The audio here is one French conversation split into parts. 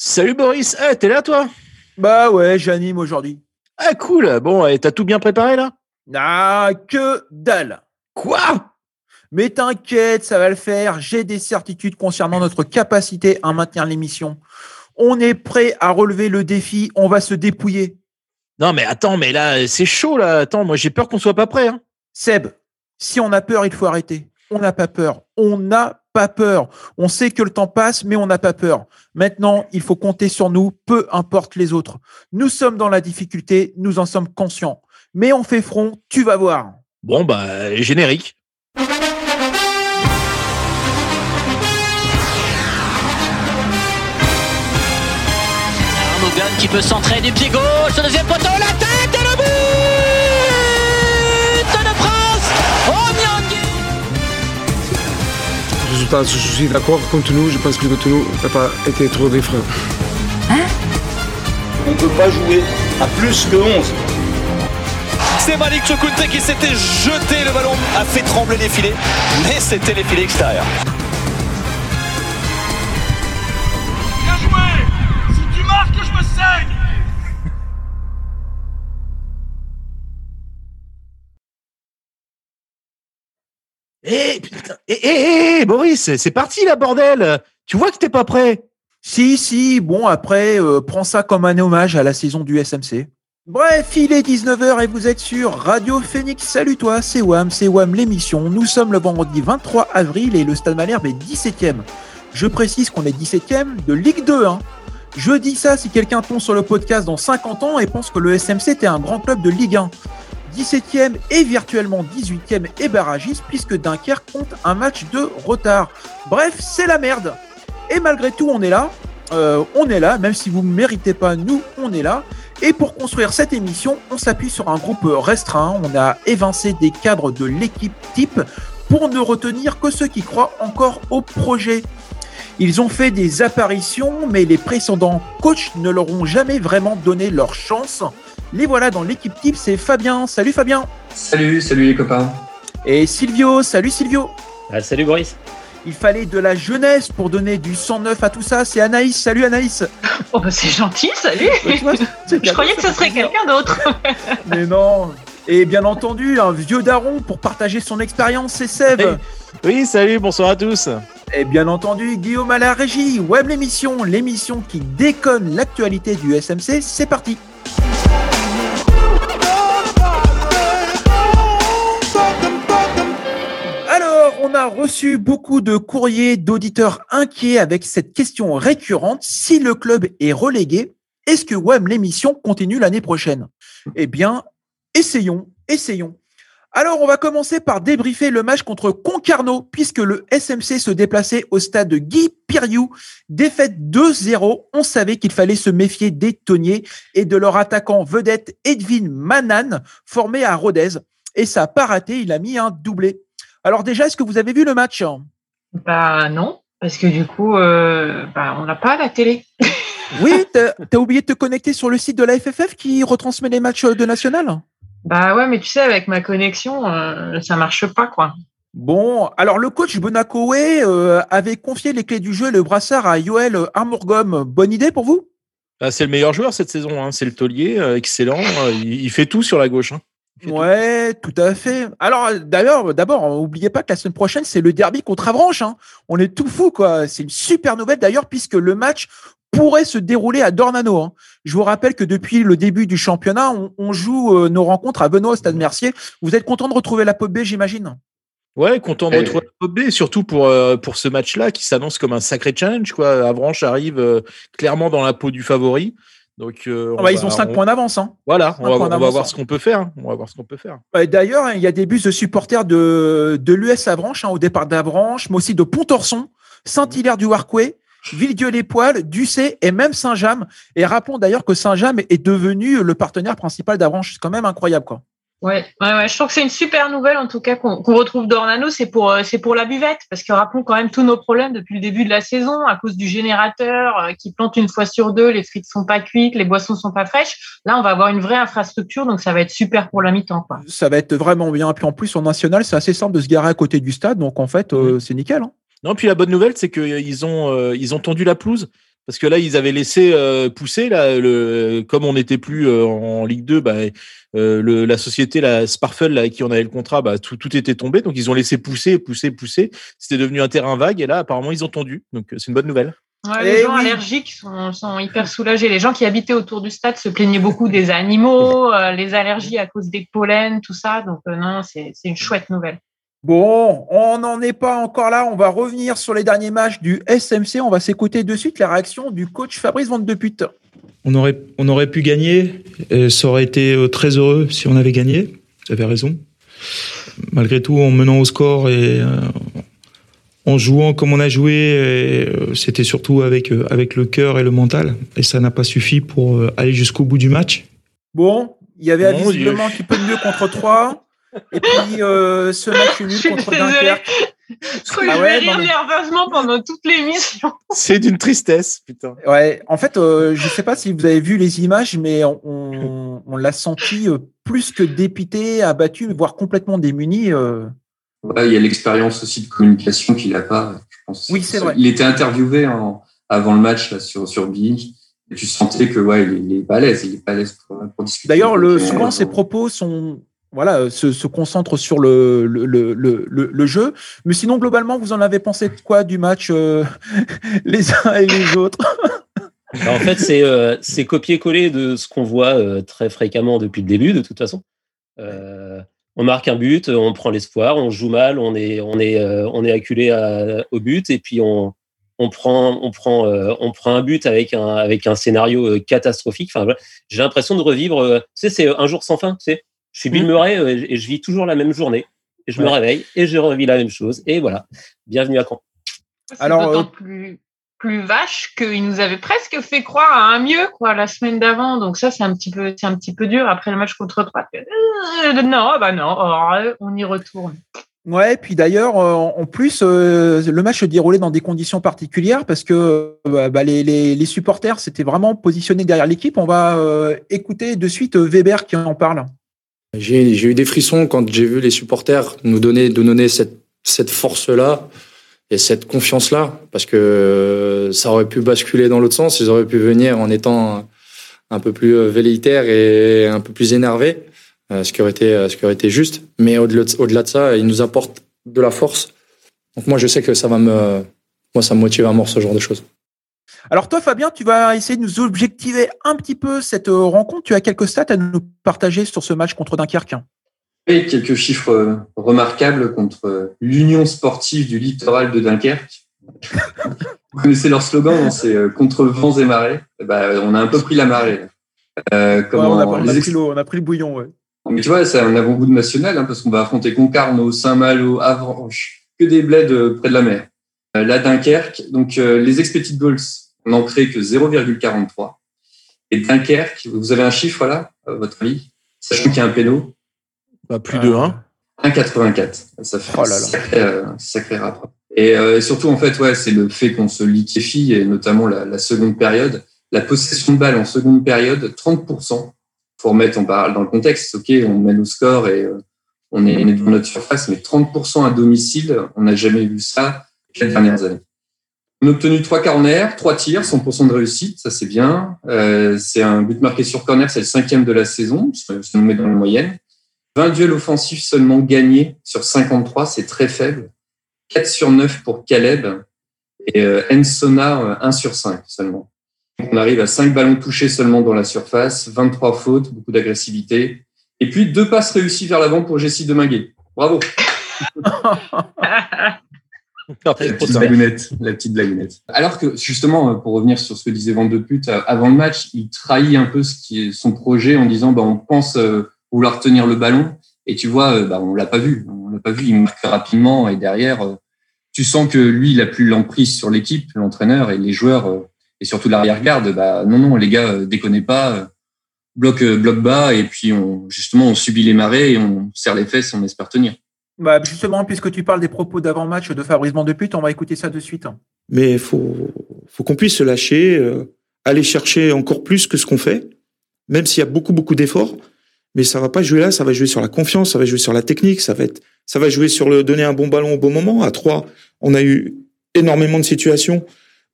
Salut Boris, eh, t'es là toi? Bah ouais, j'anime aujourd'hui. Ah cool, bon, et t'as tout bien préparé là? Ah, que dalle Quoi? Mais t'inquiète, ça va le faire, j'ai des certitudes concernant notre capacité à maintenir l'émission. On est prêt à relever le défi, on va se dépouiller. Non mais attends, mais là, c'est chaud là, attends, moi j'ai peur qu'on soit pas prêt. Hein. Seb, si on a peur, il faut arrêter. On n'a pas peur. On n'a pas peur. On sait que le temps passe, mais on n'a pas peur. Maintenant, il faut compter sur nous, peu importe les autres. Nous sommes dans la difficulté, nous en sommes conscients. Mais on fait front, tu vas voir. Bon, bah, générique. Arnaud qui peut centrer du pied gauche, le deuxième poteau, la Je suis d'accord contre nous, je pense que contre nous n'a pas été trop d'effrayant. On ne peut pas jouer à plus que 11. C'est Malik Chokunte qui s'était jeté, le ballon a fait trembler les filets, mais c'était les filets extérieurs. Eh, putain, eh, eh, eh, Boris, c'est parti là, bordel Tu vois que t'es pas prêt Si, si, bon, après, euh, prends ça comme un hommage à la saison du SMC. Bref, il est 19h et vous êtes sur Radio Phoenix. Salut toi, c'est Wam, c'est Wam l'émission. Nous sommes le vendredi 23 avril et le Stade Malherbe est 17ème. Je précise qu'on est 17ème de Ligue 2. Hein. Je dis ça si quelqu'un tombe sur le podcast dans 50 ans et pense que le SMC était un grand club de Ligue 1. 17e et virtuellement 18e et barragiste puisque Dunkerque compte un match de retard. Bref, c'est la merde. Et malgré tout, on est là. Euh, on est là, même si vous ne méritez pas, nous, on est là. Et pour construire cette émission, on s'appuie sur un groupe restreint. On a évincé des cadres de l'équipe type pour ne retenir que ceux qui croient encore au projet. Ils ont fait des apparitions, mais les précédents coachs ne leur ont jamais vraiment donné leur chance. Les voilà dans l'équipe type, c'est Fabien. Salut Fabien. Salut, salut les copains. Et Silvio. Salut Silvio. Ah, salut Boris. Il fallait de la jeunesse pour donner du 109 à tout ça. C'est Anaïs. Salut Anaïs. Oh bah c'est gentil, salut. C'est Je croyais que ce serait quelqu'un d'autre. Mais non. Et bien entendu, un vieux daron pour partager son expérience, c'est Seb. Hey. Oui, salut, bonsoir à tous. Et bien entendu, Guillaume à la régie, Web l'émission, l'émission qui déconne l'actualité du SMC, c'est parti. On a reçu beaucoup de courriers d'auditeurs inquiets avec cette question récurrente. Si le club est relégué, est-ce que WEM l'émission continue l'année prochaine? Eh bien, essayons, essayons. Alors, on va commencer par débriefer le match contre Concarneau, puisque le SMC se déplaçait au stade de Guy Piriou. Défaite 2-0. On savait qu'il fallait se méfier des Tonniers et de leur attaquant vedette Edwin Manan, formé à Rodez. Et ça n'a pas raté, il a mis un doublé. Alors déjà, est-ce que vous avez vu le match Bah non, parce que du coup, euh, bah, on n'a pas la télé. Oui, t'as as oublié de te connecter sur le site de la FFF qui retransmet les matchs de National? Bah ouais, mais tu sais, avec ma connexion, euh, ça marche pas, quoi. Bon, alors le coach Bonakowe euh, avait confié les clés du jeu et le brassard à Yoel Armourgom. Bonne idée pour vous? Ah, c'est le meilleur joueur cette saison, hein. c'est le taulier, euh, excellent. Euh, il, il fait tout sur la gauche. hein. Ouais, tout à fait. Alors d'ailleurs, d'abord, n'oubliez pas que la semaine prochaine, c'est le derby contre Avranches. hein. On est tout fou, quoi. C'est une super nouvelle d'ailleurs, puisque le match pourrait se dérouler à Dornano. hein. Je vous rappelle que depuis le début du championnat, on, on joue euh, nos rencontres à Benoît au Stade Mercier. Vous êtes content de retrouver la Pop B, j'imagine? Ouais, content de Et- retrouver la Pop B, surtout pour, euh, pour ce match-là qui s'annonce comme un sacré challenge. Quoi. Avranches arrive euh, clairement dans la peau du favori. Donc, euh, on Ah bah, Ils ont 5 on- points d'avance. hein. Voilà, on va, point on va voir hein. ce qu'on peut faire. On va voir ce qu'on peut faire. D'ailleurs, hein, il y a des bus de supporters de, de l'US Avranches, hein, au départ d'Avranches, mais aussi de Pontorson, Saint-Hilaire du Warquay, Villedieu-les-Poils, Ducé et même Saint-James. Et rappelons d'ailleurs que Saint-James est devenu le partenaire principal d'Avranches. C'est quand même incroyable, quoi. Ouais, ouais, ouais, je trouve que c'est une super nouvelle en tout cas qu'on retrouve Dornano, c'est pour euh, c'est pour la buvette parce que rappelons quand même tous nos problèmes depuis le début de la saison à cause du générateur euh, qui plante une fois sur deux, les frites sont pas cuites, les boissons sont pas fraîches. Là, on va avoir une vraie infrastructure donc ça va être super pour la mi-temps quoi. Ça va être vraiment bien. Et puis en plus, en national, c'est assez simple de se garer à côté du stade. Donc en fait, euh, c'est nickel. hein. Non, puis la bonne nouvelle, c'est qu'ils ont, euh, ils ont tendu la pelouse. Parce que là, ils avaient laissé euh, pousser, là, le, comme on n'était plus euh, en Ligue 2, bah, euh, le, la société, la Sparfel, là, avec qui on avait le contrat, bah, tout, tout était tombé. Donc, ils ont laissé pousser, pousser, pousser. C'était devenu un terrain vague. Et là, apparemment, ils ont tendu. Donc, c'est une bonne nouvelle. Ouais, les gens allergiques sont, sont, hyper soulagés. Les gens qui habitaient autour du stade se plaignaient beaucoup des animaux, les allergies à cause des pollens, tout ça. Donc, non, c'est une chouette nouvelle. Bon, on n'en est pas encore là. On va revenir sur les derniers matchs du SMC. On va s'écouter de suite la réaction du coach Fabrice Van de. On aurait, on aurait pu gagner. Et ça aurait été très heureux si on avait gagné. Vous avez raison. Malgré tout, en menant au score et euh, en jouant comme on a joué, c'était surtout avec, avec le cœur et le mental. Et ça n'a pas suffi pour aller jusqu'au bout du match. Bon, il y avait Mon visiblement un petit peu mieux contre 3. Et puis euh, ce match nul contre Dunkerque. Je crois que je vais rire nerveusement pendant toute l'émission. C'est d'une tristesse, putain. Ouais, en fait, euh, je sais pas si vous avez vu les images, mais on, on l'a senti euh, plus que dépité, abattu, voire complètement démuni. Euh. Ouais, il y a l'expérience aussi de communication qu'il n'a pas. Je pense. Oui, c'est vrai. Il était interviewé en, avant le match là, sur, sur Bing. Et tu sentais que ouais, il est, il est pas à l'aise, il est pas à l'aise pour, pour discuter. D'ailleurs, le, souvent ses propos sont voilà, se, se, concentre sur le, le, le, le, jeu. Mais sinon, globalement, vous en avez pensé quoi du match euh, les uns et les autres? En fait, c'est euh, copier-coller de ce qu'on voit euh, très fréquemment depuis le début, de toute façon. Euh, on marque un but, on prend l'espoir, on joue mal, on est, on est, on est acculé au but, et puis on, on prend, on prend, on prend un but avec un, avec un scénario catastrophique. Enfin, j'ai l'impression de revivre. tu sais, c'est un jour sans fin. Tu sais, je suis Bill Murray et je vis toujours la même journée. Et je me réveille et je revis la même chose. Et voilà. Bienvenue à Caen. Alors, d'autant plus, plus vache qu'il nous avait presque fait croire à un mieux quoi la semaine d'avant. Donc ça, c'est un petit peu, c'est un petit peu dur après le match contre Troyes. Euh, non, bah non, oh, on y retourne. Ouais, puis d'ailleurs, en plus, euh, le match se déroulait dans des conditions particulières parce que bah, les, les, les, supporters s'étaient vraiment positionnés derrière l'équipe. On va euh, écouter de suite Weber qui en parle. J'ai eu des frissons quand j'ai vu les supporters nous donner, nous donner cette, cette force-là et cette confiance-là, parce que ça aurait pu basculer dans l'autre sens. Ils auraient pu venir en étant un peu plus velléitaires et un peu plus énervés, euh, ce qui aurait été, ce qui aurait été juste. Mais au-delà de, de ça, ils nous apportent de la force. Donc moi, je sais que ça va me, moi, ça me motive à mort ce genre de choses. Alors toi, Fabien, tu vas essayer de nous objectiver un petit peu cette euh, rencontre. Tu as quelques stats à nous partager sur ce match contre Dunkerque. Oui, quelques chiffres euh, remarquables contre euh, l'Union sportive du littoral de Dunkerque. Vous connaissez leur slogan, c'est contre vents et marées. Ben, on a un peu pris la marée. Euh, comment, ouais, on, a, on, a pris on, a, pris le bouillon. Ouais. Mais tu vois, c'est un avant-goût de national hein, parce qu'on va affronter Concarneau, Saint-Malo, Avranches, que des bleds près de la mer. Euh, là, Dunkerque, donc les expected goals on n'en crée que 0,43. Et Dunkerque, vous avez un chiffre là, à votre avis Sachant qu'il y a un péno bah, Plus de 1. 1,84. Ça fait oh là là. Sacré, euh, sacré rapport. Et euh, surtout, en fait, ouais, c'est le fait qu'on se liquéfie, et notamment la, la, seconde période. La possession de balle en seconde période, 30%. Faut remettre, on parle dans le contexte, ok, on mène au score et euh, on est, on est dans notre surface, mais 30% à domicile, on n'a jamais vu ça les dernières années. On a obtenu trois corners, trois tirs, 100% de réussite, ça c'est bien. Euh, c'est un but marqué sur corner, c'est le cinquième de la saison, ça nous met dans la moyenne. 20 duels offensifs seulement gagnés sur 53, c'est très faible. 4 sur 9 pour Caleb et euh, Ensona 1 sur 5 seulement. On arrive à 5 ballons touchés seulement dans la surface, 23 fautes, beaucoup d'agressivité. Et puis deux passes réussies vers l'avant pour Jessie Deminguet. Bravo la petite blagounette, la petite blagounette. Alors que justement, pour revenir sur ce que disait Van de Pute avant le match, il trahit un peu ce qui est son projet en disant bah, on pense euh, vouloir tenir le ballon et tu vois, euh, bah, on l'a pas vu, on l'a pas vu, il marque rapidement et derrière, euh, tu sens que lui, il a plus l'emprise sur l'équipe, l'entraîneur et les joueurs et surtout l'arrière-garde. Bah non non, les gars, déconnez pas, bloc bloc bas et puis on justement on subit les marées et on serre les fesses, on espère tenir. Bah justement, puisque tu parles des propos d'avant-match de Fabrice Pute, on va écouter ça de suite. Mais il faut, faut qu'on puisse se lâcher, euh, aller chercher encore plus que ce qu'on fait, même s'il y a beaucoup, beaucoup d'efforts. Mais ça va pas jouer là, ça va jouer sur la confiance, ça va jouer sur la technique, ça va être, ça va jouer sur le donner un bon ballon au bon moment. À trois, on a eu énormément de situations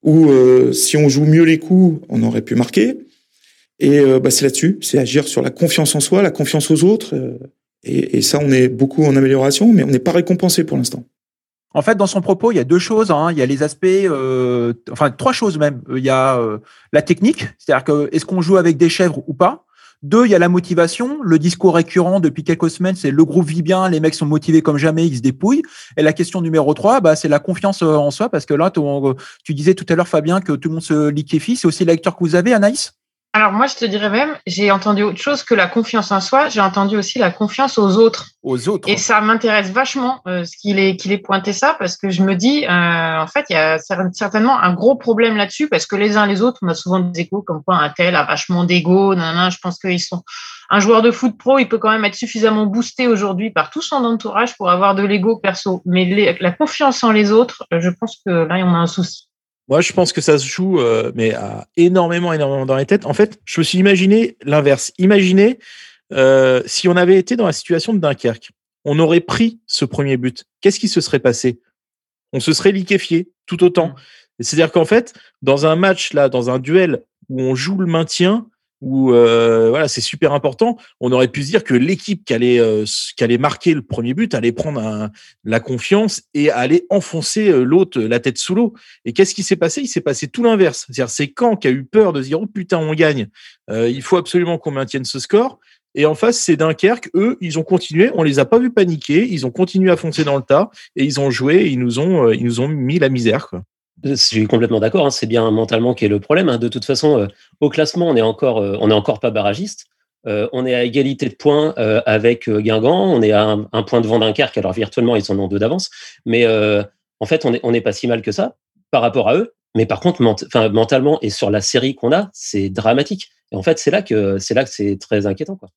où euh, si on joue mieux les coups, on aurait pu marquer. Et euh, bah, c'est là-dessus, c'est agir sur la confiance en soi, la confiance aux autres. Euh, et, et, ça, on est beaucoup en amélioration, mais on n'est pas récompensé pour l'instant. En fait, dans son propos, il y a deux choses. Hein. Il y a les aspects, euh, enfin trois choses même. Il y a euh, la technique, c'est-à-dire que est-ce qu'on joue avec des chèvres ou pas? Deux, il y a la motivation. Le discours récurrent depuis quelques semaines, c'est le groupe vit bien, les mecs sont motivés comme jamais, ils se dépouillent. Et la question numéro trois, bah, c'est la confiance en soi, parce que là, tu disais tout à l'heure, Fabien, que tout le monde se liquéfie. C'est aussi la lecture que vous avez, Anaïs? Alors moi, je te dirais même, j'ai entendu autre chose que la confiance en soi, j'ai entendu aussi la confiance aux autres. Aux autres. Et ça m'intéresse vachement euh, ce qu'il ait, qu'il ait pointé ça, parce que je me dis, euh, en fait, il y a certainement un gros problème là-dessus, parce que les uns les autres, on a souvent des échos comme quoi un tel a vachement d'ego, je pense qu'ils sont... Un joueur de foot pro, il peut quand même être suffisamment boosté aujourd'hui par tout son entourage pour avoir de l'ego perso. Mais la confiance en les autres, je pense que là, on a un souci. Moi, je pense que ça se joue, euh, mais à énormément, énormément dans les têtes. En fait, je me suis imaginé l'inverse. Imaginez euh, si on avait été dans la situation de Dunkerque, on aurait pris ce premier but. Qu'est-ce qui se serait passé? On se serait liquéfié tout autant. Mmh. C'est-à-dire qu'en fait, dans un match là, dans un duel où on joue le maintien, où euh, voilà, c'est super important. On aurait pu se dire que l'équipe qui allait, euh, qui allait marquer le premier but allait prendre la confiance et aller enfoncer euh, l'autre la tête sous l'eau. Et qu'est-ce qui s'est passé? Il s'est passé tout l'inverse. C'est-à-dire c'est a eu peur de se dire oh putain on gagne, il faut absolument qu'on maintienne ce score. Et en face, c'est Dunkerque. Eux, ils ont continué. On les a pas vus paniquer. Ils ont continué à foncer dans le tas et ils ont joué. ils nous ont, ils nous ont mis la misère. Je suis complètement d'accord. Hein, c'est bien mentalement qui est le problème. Hein. De toute façon, euh, au classement, on est encore, euh, on est encore pas barragiste. Euh, on est à égalité de points avec Guingamp. On est à un, point devant Dunkerque. Alors virtuellement, ils en deux d'avance. Mais en fait, on n'est on est pas si mal que ça par rapport à eux. Mais par contre, mentalement et sur la série qu'on a, c'est dramatique. Et en fait, c'est là que c'est là que c'est très inquiétant, quoi.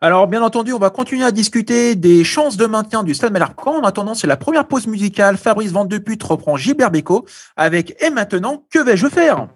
Alors, bien entendu, on va continuer à discuter des chances de maintien du Stade Malherbe-Caen. En attendant, c'est la première pause musicale. Fabrice Van reprend Gilbert Bécaud avec Et maintenant, que vais-je faire?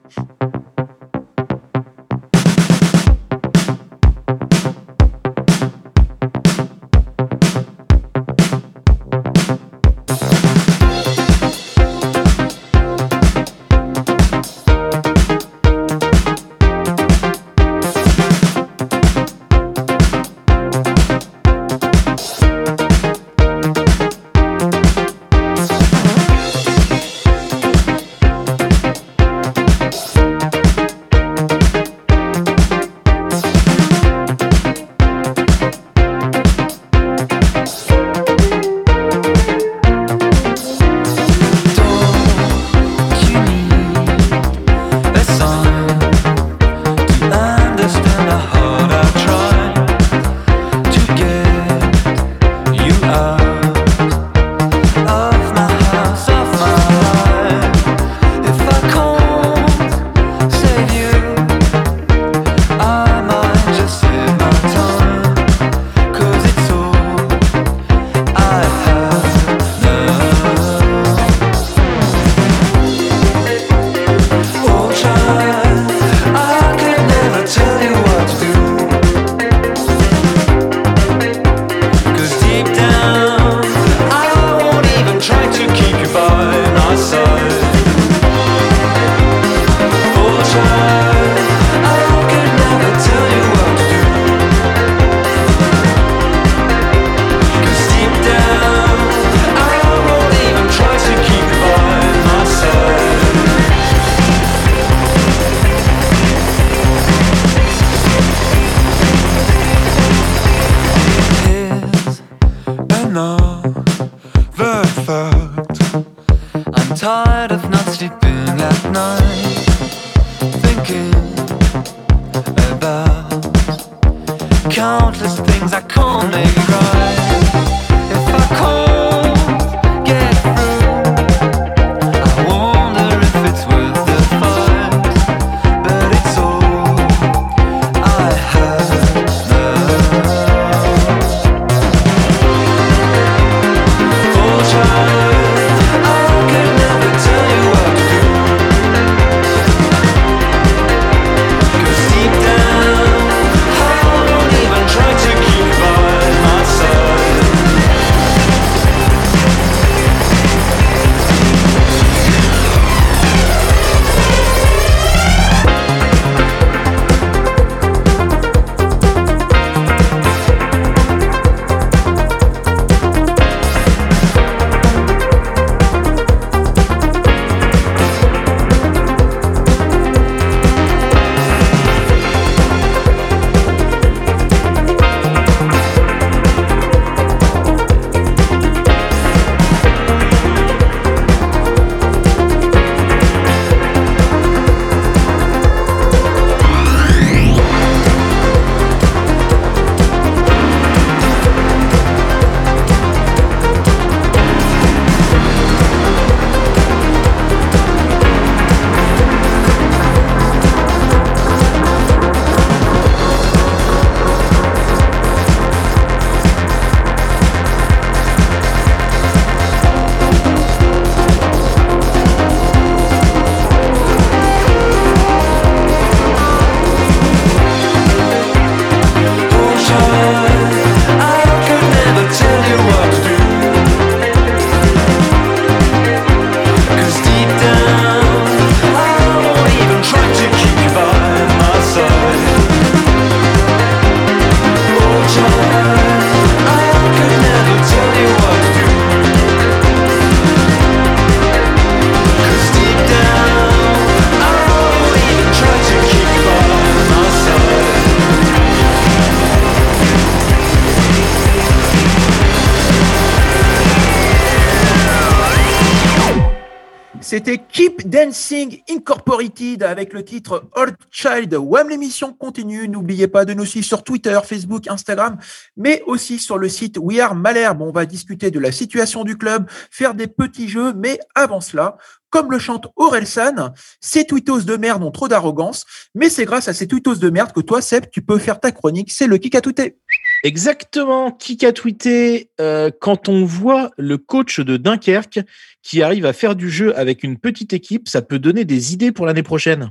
C'était Keep Dancing Incorporated avec le titre Old Child. WAM l'émission continue. N'oubliez pas de nous suivre sur Twitter, Facebook, Instagram, mais aussi sur le site We Are Malherbe. On va discuter de la situation du club, faire des petits jeux, mais avant cela, comme le chante Orelsan, ces tweetos de merde ont trop d'arrogance, mais c'est grâce à ces tweetos de merde que toi, Seb, tu peux faire ta chronique. C'est le kick à tweeter. Exactement, qui a tweeté euh, quand on voit le coach de Dunkerque qui arrive à faire du jeu avec une petite équipe, ça peut donner des idées pour l'année prochaine.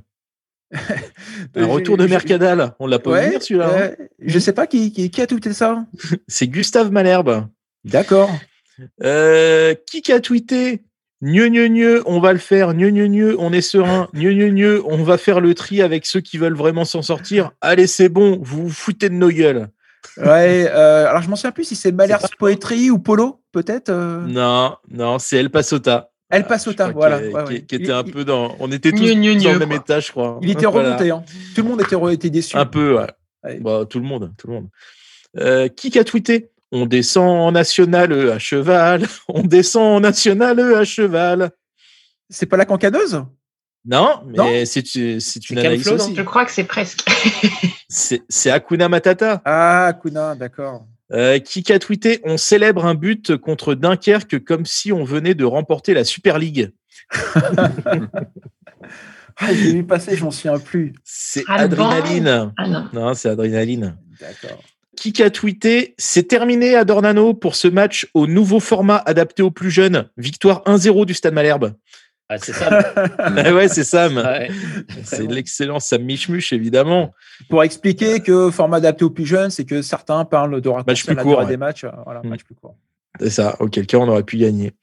Un retour de Mercadal, on l'a pas Ouais, vu celui-là. hein. je sais pas qui, qui, qui a tweeté ça. C'est Gustave Malherbe. D'accord. Euh, qui a tweeté? Gneu, gneu, gneu, on va le faire. Gneu, gneu, gneu, on est serein. Gneu, gneu, gneu, on va faire le tri avec ceux qui veulent vraiment s'en sortir. Allez, c'est bon, vous vous foutez de nos gueules. Ouais, euh, alors je m'en souviens plus si c'est Malherbe Poetry ou Polo, peut-être. euh, Non, non, c'est El Pasota. El Pasota, voilà. ouais, qui, ouais. qui était Il- un peu dans. On était tous Gneu, gneu, sur gneu, le même quoi. étage, je crois. Il était Voilà. remonté. hein. Tout le monde était, re- était déçu. Un peu, ouais. Ouais. Bah, tout le monde, tout le monde. Euh, qui a tweeté? On descend en national E à cheval. On descend en national E à cheval. C'est pas la cancaneuse Non, mais c'est une analyse Flo. Je crois que c'est presque. C'est Hakuna Matata. Ah, Kuna, d'accord. Euh, qui a tweeté On célèbre un but contre Dunkerque comme si on venait de remporter la Super League. Ah, j'ai vu passer, je m'en souviens plus. C'est Ah, Adrénaline. Ah non. Non, c'est Adrénaline. D'accord. Qui a tweeté C'est terminé à Dornano pour ce match au nouveau format adapté aux plus jeunes. Victoire 1-0 du Stade Malherbe. Ah, c'est ça. Ah ouais, c'est Sam. Ouais. C'est l'excellent Sam Michmuch, évidemment. Pour expliquer que format adapté aux plus jeunes, c'est que certains parlent de raccourcir plus la court, durée ouais. des matchs. euh, Voilà, Mm. match plus court. C'est ça, auquel cas on aurait pu gagner.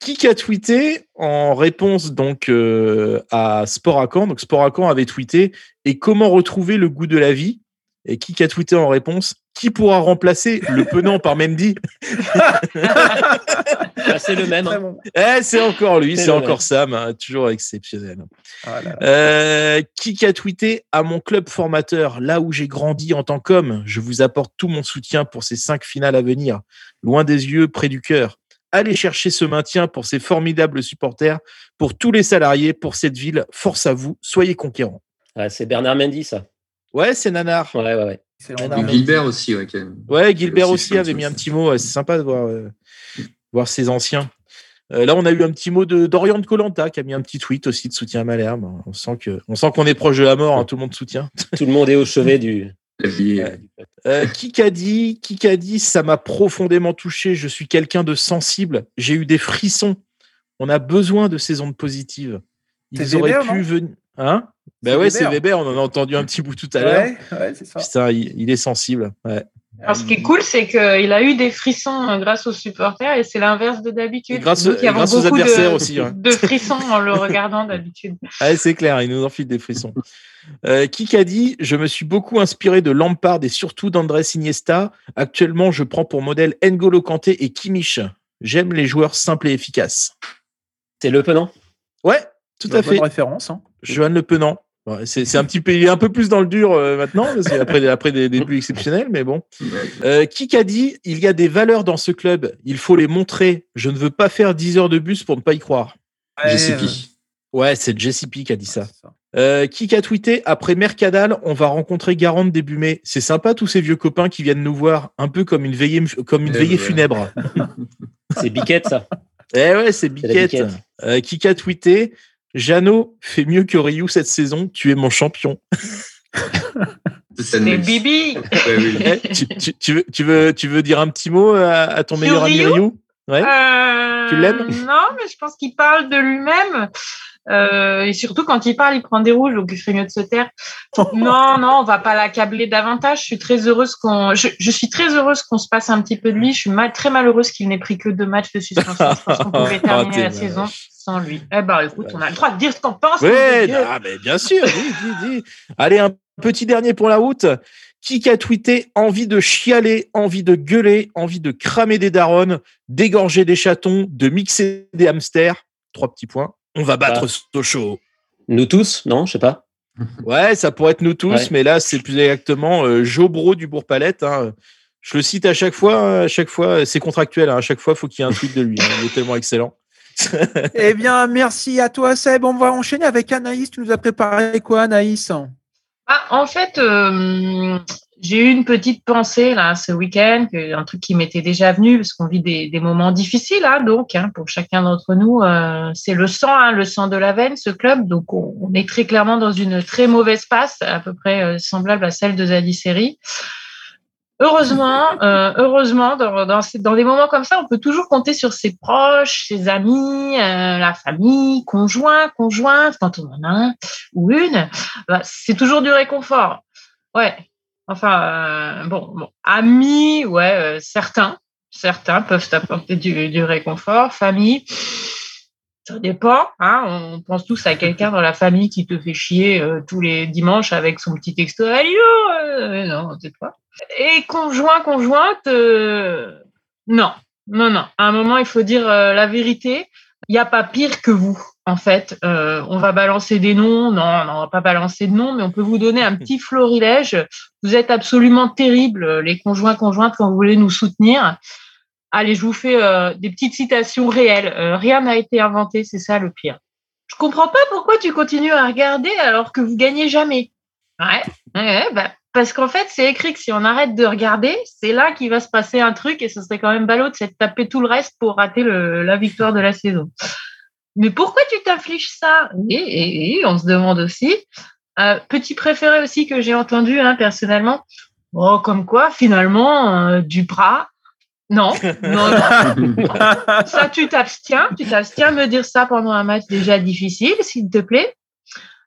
Qui a tweeté en réponse donc euh, à Sport à Caen Donc Sport à Caen avait tweeté et comment retrouver le goût de la vie? Et qui a tweeté en réponse Qui pourra remplacer le penant par Mendy? Ah, c'est le même. Hein. Eh, c'est encore lui, C'est encore même. Sam, hein, toujours exceptionnel. Ah là là. Euh, qui a tweeté à mon club formateur, là où j'ai grandi en tant qu'homme, je vous apporte tout mon soutien pour ces cinq finales à venir, loin des yeux, près du cœur. Allez chercher ce maintien pour ces formidables supporters, pour tous les salariés, pour cette ville. Force à vous, soyez conquérants. Ah, c'est Bernard Mendy, ça. Ouais, c'est Nanar. Ouais, ouais, ouais. Gilbert aussi, ouais. quand même. Ouais, Gilbert aussi, avait mis un petit mot. ouais, C'est sympa de voir, euh, voir ses anciens. Euh, là, on a eu un petit mot de d'Orion de Colanta qui a mis un petit tweet aussi de soutien à Malherbe. On sent que, on sent qu'on est proche de la mort. hein, tout le monde soutient. Tout le monde est au chevet du. Euh, qui qu'a dit, qui qu'a dit, ça m'a profondément touché. Je suis quelqu'un de sensible. J'ai eu des frissons. On a besoin de ces ondes positives. Ils auraient Weber, pu venir. Hein? Ben ouais, c'est Weber. Weber. On en a entendu un petit bout tout à l'heure. Ouais, ouais, c'est ça. Putain, il, il est sensible. Ouais. Alors, ce qui est cool, c'est qu'il a eu des frissons euh, grâce aux supporters et c'est l'inverse de d'habitude. Grâce- aux adversaires de, aussi, ouais. de frissons en le regardant d'habitude. Ah, c'est clair, il nous enfile des frissons. Euh, qui qu'a dit Je me suis beaucoup inspiré de Lampard et surtout d'Andrés Iniesta. Actuellement, je prends pour modèle N'Golo Kanté et Kimmich. J'aime les joueurs simples et efficaces. C'est Le Penant? Ouais, tout à fait. référence. hein. Johan Le Penant. C'est c'est un petit est un peu plus dans le dur euh, maintenant, parce qu'après après des débuts exceptionnels, mais bon. Euh, qui qu'a dit Il y a des valeurs dans ce club, il faut les montrer. Je ne veux pas faire 10 heures de bus pour ne pas y croire. Ouais, JCP. euh, Ouais, c'est JCP qui a dit ça. Euh, qui a tweeté après Mercadal, on va rencontrer Garande début mai. C'est sympa tous ces vieux copains qui viennent nous voir, un peu comme une veillée, comme une veillée funèbre. C'est Biquette, ça. eh ouais, c'est. Biquette. Euh, qui a tweeté Jeannot fait mieux que Ryu cette saison. Tu es mon champion. C'est Bibi. Ouais, oui. Eh, tu, tu- tu veux, tu, veux, tu veux dire un petit mot à, à ton Sur meilleur ami Ryu Ryu? Ouais. Euh, Tu l'aimes? Non, mais je pense qu'il parle de lui-même. Euh, et surtout, quand il parle, il prend des rouges, donc il ferait mieux de se taire. non, non, on va pas l'accabler davantage. Je suis très heureuse qu'on, je, je suis très heureuse qu'on se passe un petit peu de lui. Je suis mal- très malheureuse qu'il n'ait pris que deux matchs de suspension. Je pense qu'on pouvait Ah, terminer t'es la saison sans lui. Eh ben, écoute, on a le droit de dire ce qu'on pense. Ah, mais bien sûr, dis, dis, dis. Allez, un petit dernier pour la route. Qui a tweeté envie de chialer, envie de gueuler, envie de cramer des darons, d'égorger des chatons, de mixer des hamsters? Trois petits points. On va battre Ah. Sochaux. Nous tous, non Je sais pas. Ouais, ça pourrait être nous tous, Ouais. mais là, c'est plus exactement euh, Jobro du Bourg-Palette. hein. Je le cite à chaque fois, à chaque fois, c'est contractuel. hein. À chaque fois, faut qu'il y ait un tweet de lui. hein. Il est tellement excellent. eh bien, merci à toi, Seb. On va enchaîner avec Anaïs. Tu nous as préparé quoi, Anaïs ah, En fait, euh, j'ai eu une petite pensée là ce week-end, un truc qui m'était déjà venu parce qu'on vit des, des, moments difficiles, hein, donc hein, pour chacun d'entre nous, euh, c'est le sang, hein, le sang de la veine, ce club. Donc on, on, est très clairement dans une très mauvaise passe, à peu près euh, semblable à celle de Zadiseri. Heureusement, euh, heureusement, dans, dans, dans, des moments comme ça, on peut toujours compter sur ses proches, ses amis, euh, la famille, conjoint, conjointe, quand on en a un ou une. Bah, c'est toujours du réconfort. Ouais. Enfin, euh, bon, bon, amis, ouais, euh, certains, certains peuvent apporter du, du réconfort. Famille, ça dépend. Hein, on pense tous à quelqu'un dans la famille qui te fait chier euh, tous les dimanches avec son petit texto. Allô euh, Non, peut-être pas. Et conjoint, conjointe, euh, non, non, non. À un moment, il faut dire la vérité. Il n'y a pas pire que vous, en fait. On va balancer des noms. Non, non, on va pas balancer de noms, mais on peut vous donner un petit florilège. Vous êtes absolument terribles, les conjoints, conjointes, quand vous voulez nous soutenir. Allez, je vous fais euh, des petites citations réelles. Euh, rien n'a été inventé, c'est ça le pire. Je comprends pas pourquoi tu continues à regarder alors que vous gagnez jamais. Ouais, bah, parce qu'en fait, c'est écrit que si on arrête de regarder, c'est là qu'il va se passer un truc et ce serait quand même ballot de s'être tapé tout le reste pour rater la victoire de la saison. Mais pourquoi tu t'infliges ça? Et, on se demande aussi. Euh, petit préféré aussi que j'ai entendu hein, personnellement. Oh, comme quoi, finalement, Duprat, non, non, non. ça, tu t'abstiens. Tu t'abstiens de me dire ça pendant un match déjà difficile, s'il te plaît.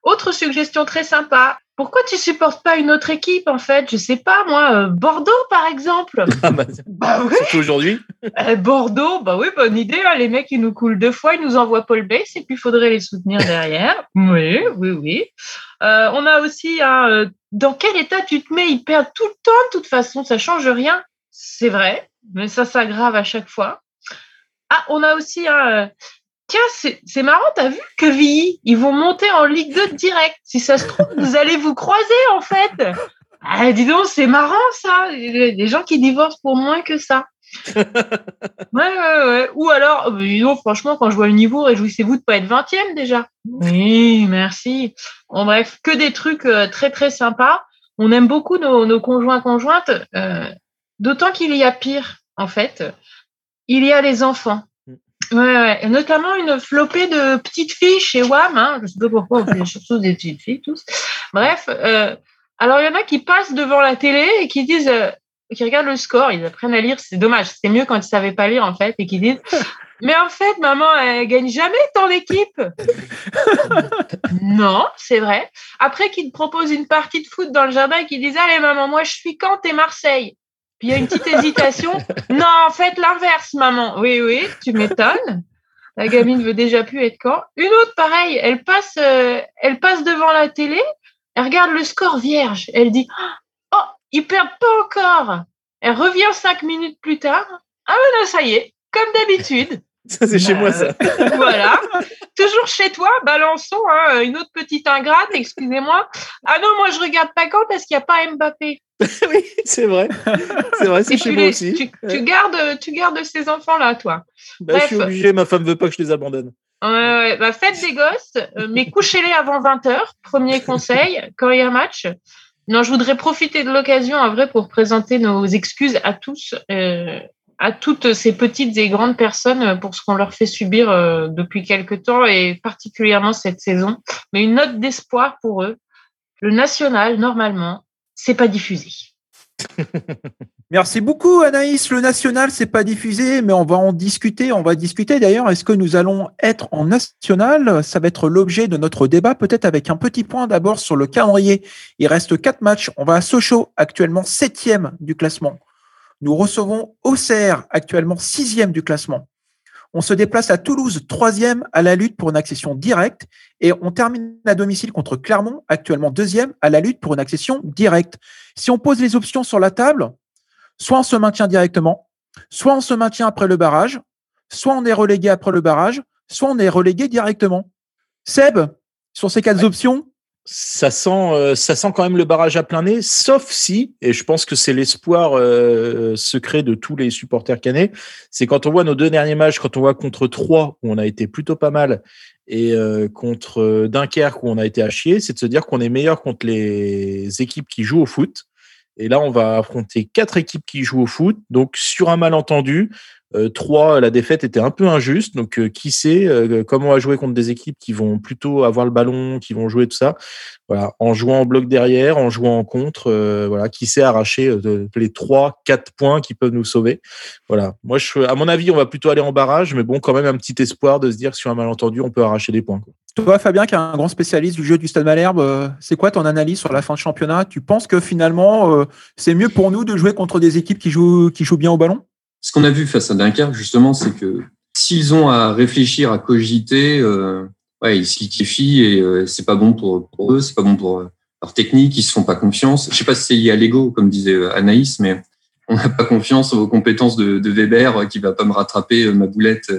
Autre suggestion très sympa. Pourquoi tu supportes pas une autre équipe en fait? Je sais pas moi, euh, Bordeaux par exemple. Ah bah, bah oui. aujourd'hui. Euh, Bordeaux, bah oui, bonne idée. Hein. Les mecs ils nous coulent deux fois, ils nous envoient Paul Bass et puis il faudrait les soutenir derrière. oui, oui, oui. Euh, on a aussi hein, dans quel état tu te mets? Ils perdent tout le temps de toute façon, ça change rien. C'est vrai, mais ça s'aggrave à chaque fois. Ah, on a aussi un. Tiens, c'est marrant, t'as vu que VI, ils vont monter en Ligue 2 direct. Si ça se trouve, vous allez vous croiser en fait. Ah, dis donc, c'est marrant ça. Les gens qui divorcent pour moins que ça. ouais, ouais, ouais. Ou alors, dis donc, franchement, quand je vois le niveau, réjouissez-vous de pas être 20e déjà. Oui, merci. En bref, que des trucs euh, très très sympas. On aime beaucoup nos, nos conjoints conjointes. Euh, D'autant qu'il y a pire, en fait. Il y a les enfants. Ouais, ouais, notamment une flopée de petites filles chez WAM. Hein. Je sais pas pourquoi on fait surtout des petites filles tous. Bref, euh, alors il y en a qui passent devant la télé et qui disent, euh, qui regardent le score, ils apprennent à lire. C'est dommage, c'est mieux quand ils savaient pas lire en fait et qui disent. Mais en fait, maman, elle gagne jamais ton équipe. non, c'est vrai. Après, qu'ils te proposent une partie de foot dans le jardin et qu'ils disent Allez, maman, moi, je suis quand et Marseille. Puis il y a une petite hésitation. Non, en fait, l'inverse, maman. Oui, oui, tu m'étonnes. La gamine veut déjà plus être quand. Une autre, pareil, elle passe, euh, elle passe devant la télé, elle regarde le score vierge. Elle dit Oh, ils perdent pas encore. Elle revient cinq minutes plus tard. Ah, ben ça y est, comme d'habitude. Ça, c'est bah, chez moi, ça. voilà. Toujours chez toi, balançons hein, une autre petite ingrate, excusez-moi. Ah non, moi, je regarde pas quand parce qu'il n'y a pas Mbappé. oui, c'est vrai. C'est vrai, c'est chez moi les, aussi. Tu, tu, gardes, tu gardes ces enfants-là, toi. Bah, Bref. Je suis obligé, ma femme veut pas que je les abandonne. Euh, bah, faites des gosses, euh, mais couchez-les avant 20h. Premier conseil, quand il y a match. Non, je voudrais profiter de l'occasion, en vrai, pour présenter nos excuses à tous, euh, à toutes ces petites et grandes personnes pour ce qu'on leur fait subir euh, depuis quelque temps et particulièrement cette saison. Mais une note d'espoir pour eux. Le national, normalement, c'est pas diffusé. Merci beaucoup Anaïs. Le national, c'est pas diffusé, mais on va en discuter. On va discuter d'ailleurs. Est-ce que nous allons être en national? Ça va être l'objet de notre débat, peut-être avec un petit point d'abord sur le calendrier. Il reste quatre matchs. On va à Sochaux, actuellement septième du classement. Nous recevons Auxerre, actuellement sixième du classement. On se déplace à Toulouse, troisième à la lutte pour une accession directe. Et on termine à domicile contre Clermont, actuellement deuxième à la lutte pour une accession directe. Si on pose les options sur la table, soit on se maintient directement, soit on se maintient après le barrage, soit on est relégué après le barrage, soit on est relégué directement. Seb, sur ces quatre ouais. options ça sent, euh, ça sent quand même le barrage à plein nez, sauf si, et je pense que c'est l'espoir euh, secret de tous les supporters canets, c'est quand on voit nos deux derniers matchs, quand on voit contre Troyes où on a été plutôt pas mal et euh, contre Dunkerque où on a été à chier, c'est de se dire qu'on est meilleur contre les équipes qui jouent au foot. Et là, on va affronter quatre équipes qui jouent au foot. Donc, sur un malentendu, euh, trois, la défaite était un peu injuste. Donc, euh, qui sait euh, comment va jouer contre des équipes qui vont plutôt avoir le ballon, qui vont jouer tout ça. Voilà, en jouant en bloc derrière, en jouant en contre, voilà, qui sait arracher les trois, quatre points qui peuvent nous sauver. Voilà. Moi, je, à mon avis, on va plutôt aller en barrage, mais bon, quand même un petit espoir de se dire que sur un malentendu, on peut arracher des points. Quoi. Toi, Fabien, qui est un grand spécialiste du jeu du Stade Malherbe, c'est quoi ton analyse sur la fin de championnat? Tu penses que finalement, c'est mieux pour nous de jouer contre des équipes qui jouent, qui jouent bien au ballon? Ce qu'on a vu face à Dunkerque, justement, c'est que s'ils ont à réfléchir, à cogiter, euh, ils se liquéfient et euh, c'est pas bon pour, eux, c'est pas bon pour euh, leur technique, ils se font pas confiance. Je sais pas si c'est lié à l'ego, comme disait euh, Anaïs, mais on n'a pas confiance aux compétences de, Weber qui va pas me rattraper ma boulette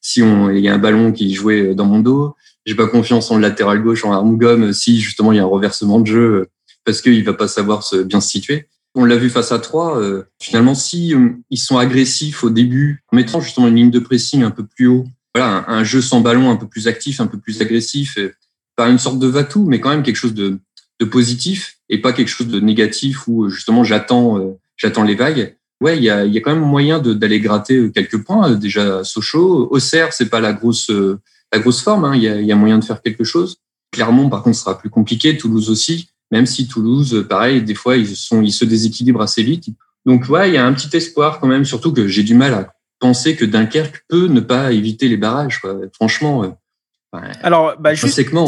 si on, il y a un ballon qui jouait dans mon dos. J'ai pas confiance en latéral gauche, en Armugom, si justement il y a un reversement de jeu parce qu'il va pas savoir se, bien se situer. On l'a vu face à trois. Euh, finalement, si euh, ils sont agressifs au début, en mettant justement une ligne de pressing un peu plus haut, voilà, un, jeu sans ballon un peu plus actif, un peu plus agressif, et, pas une sorte de va-tout, mais quand même quelque chose de, de, positif et pas quelque chose de négatif où justement j'attends, euh, j'attends les vagues. Ouais, il y a, y a quand même moyen d'aller gratter quelques points. Déjà, Sochaux, Auxerre, c'est pas la grosse, la grosse forme. Hein. Il y, a, y a moyen de faire quelque chose. Clermont, par contre, sera plus compliqué. Toulouse aussi même si Toulouse, pareil, des fois, ils, sont, ils se déséquilibrent assez vite. Donc, ouais, il y a un petit espoir quand même, surtout que j'ai du mal à penser que Dunkerque peut ne pas éviter les barrages. Franchement. Euh, Alors, bah, justement,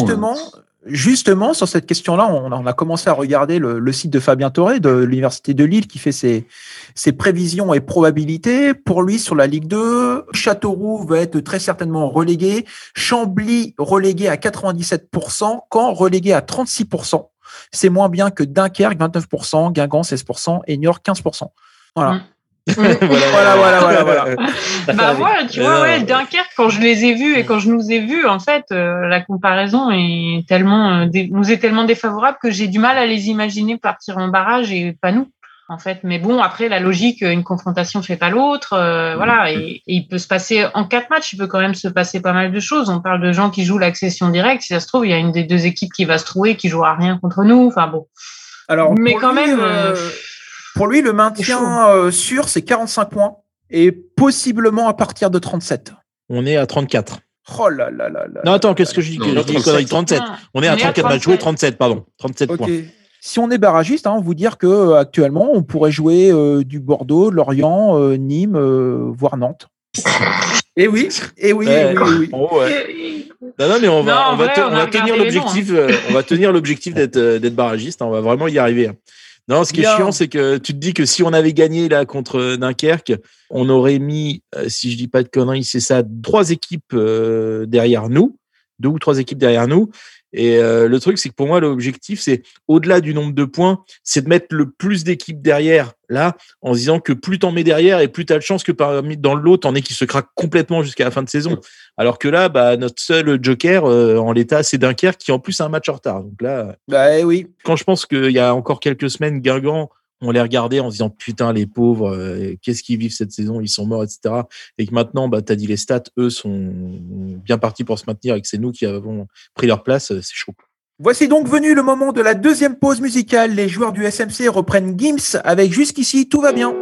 justement, sur cette question-là, on, a commencé à regarder le, site de Fabien Toré de l'Université de Lille qui fait ses, ses, prévisions et probabilités. Pour lui, sur la Ligue 2, Châteauroux va être très certainement relégué, Chambly relégué à 97%, Caen relégué à 36%. C'est moins bien que Dunkerque, 29%, Guingamp, 16%, et Niort, 15%. Voilà. Mm. voilà, voilà, voilà, voilà, bah voilà, tu vois, ouais, Dunkerque, quand je les ai vus et quand je nous ai vus, en fait, euh, la comparaison est tellement, euh, nous est tellement défavorable que j'ai du mal à les imaginer partir en barrage et pas nous en fait. Mais bon, après, la logique, une confrontation fait pas l'autre. Euh, voilà. Et, il peut se passer, en quatre matchs, il peut quand même se passer pas mal de choses. On parle de gens qui jouent l'accession directe. Si ça se trouve, il y a une des deux équipes qui va se trouver, qui jouera rien contre nous. Enfin bon. Alors, mais quand même. Euh, pour lui, le maintien euh, sûr, c'est 45 points. Et possiblement à partir de 37. On est à 34. Oh là là là là. Non, attends, qu'est-ce que je dis, je dis 37. On est à 34 matchs joués, 37, pardon. 37 points. Si on est barragiste, hein, vous dire que euh, actuellement, on pourrait jouer euh, du Bordeaux, Lorient, euh, Nîmes, voire Nantes. Et oui, et oui, et oui, Non, non, mais on va, on va, tenir l'objectif, hein. on va tenir l'objectif d'être d'être barragiste. Hein, on va vraiment y arriver. Non, ce qui est chiant, c'est que tu te dis que si on avait gagné là contre Dunkerque, on aurait mis, si je dis pas de conneries, c'est ça, trois équipes derrière nous, deux ou trois équipes derrière nous, et euh, le truc, c'est que pour moi, l'objectif, c'est au-delà du nombre de points, c'est de mettre le plus d'équipes derrière, là, en se disant que plus t'en mets derrière et plus t'as de chance que parmi dans l'autre, en est qui se craque complètement jusqu'à la fin de saison. Alors que là, bah, notre seul joker euh, en l'état, c'est Dunkerque qui en plus a un match en retard. Donc là, bah, oui. quand je pense qu'il y a encore quelques semaines, Guingamp on les regardait en se disant putain les pauvres, euh, qu'est-ce qu'ils vivent cette saison, ils sont morts, etc. Et que maintenant, bah, tu as dit les stats, eux sont bien partis pour se maintenir et que c'est nous qui avons pris leur place, euh, c'est chaud. Voici donc venu le moment de la deuxième pause musicale. Les joueurs du SMC reprennent Gims avec Jusqu'ici, tout va bien.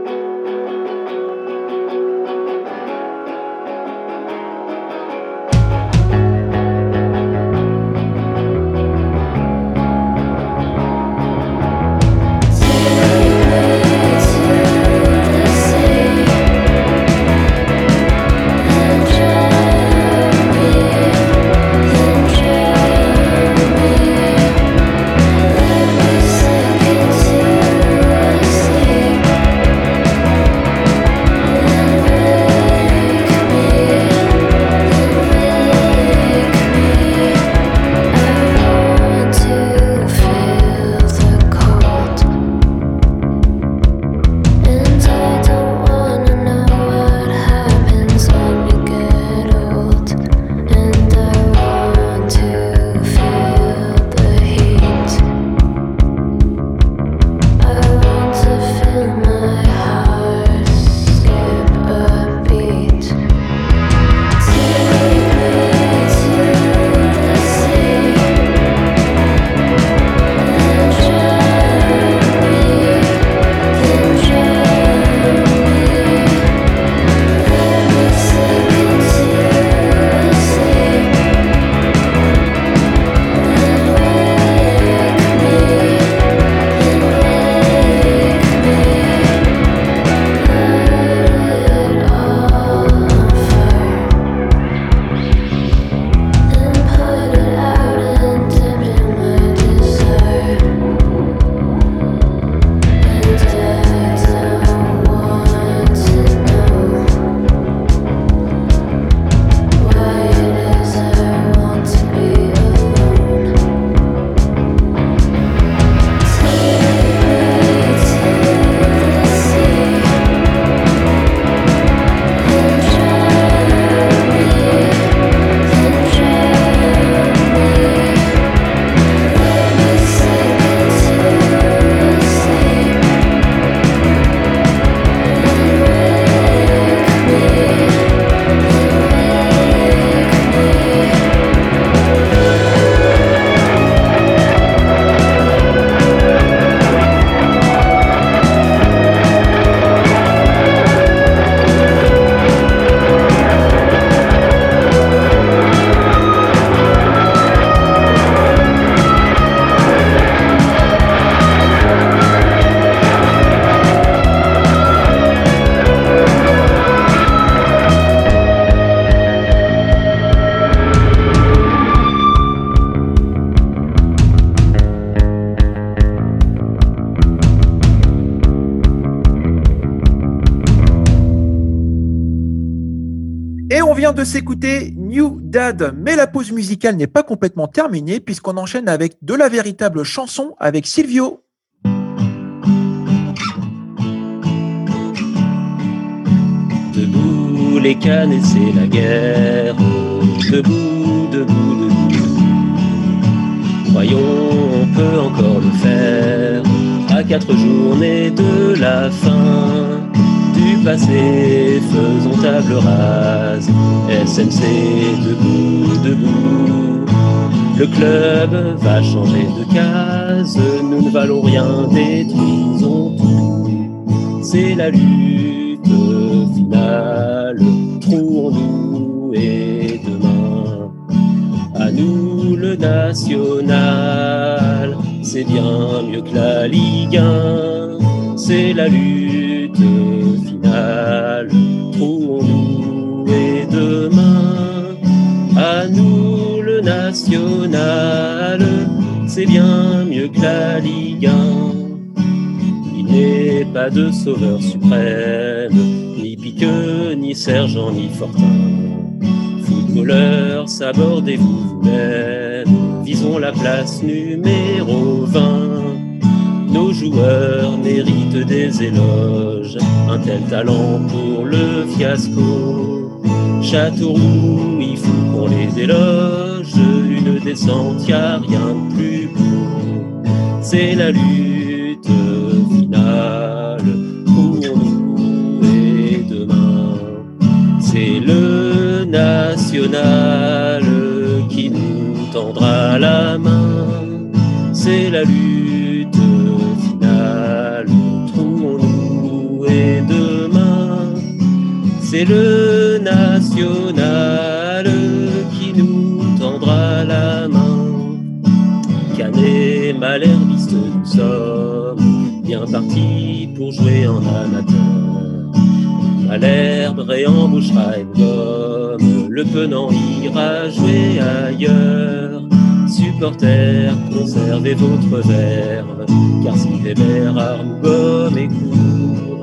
S'écouter New Dad, mais la pause musicale n'est pas complètement terminée puisqu'on enchaîne avec de la véritable chanson avec Silvio. Debout les cannes et c'est la guerre. Debout, debout, debout. Voyons, on peut encore le faire. À quatre journées de la fin du passé, faisons table rase. SMC, debout, debout. Le club va changer de case. Nous ne valons rien, détruisons tout. C'est la lutte finale. Trouvons-nous et demain. À nous le national. C'est bien mieux que la Ligue 1. C'est la lutte finale. Trouvons-nous et demain. À nous le national. C'est bien mieux que la Ligue 1. Il n'est pas de sauveur suprême, ni piqueux, ni sergent, ni fortin. Footballeurs, sabordez-vous vous-même, visons la place numéro 20. Nos joueurs méritent des éloges, un tel talent pour le fiasco. Châteauroux, il faut qu'on les déloge, une descente, y rien de plus beau. C'est la lutte finale pour nous et demain. C'est le national qui nous tendra la main. C'est la lutte C'est le national qui nous tendra la main. Canet, malherbiste, nous sommes bien partis pour jouer en amateur. Malherbe réembauchera gomme, le penant ira jouer ailleurs. Supporters, conservez votre verve, car si Weber, arme, gomme et court,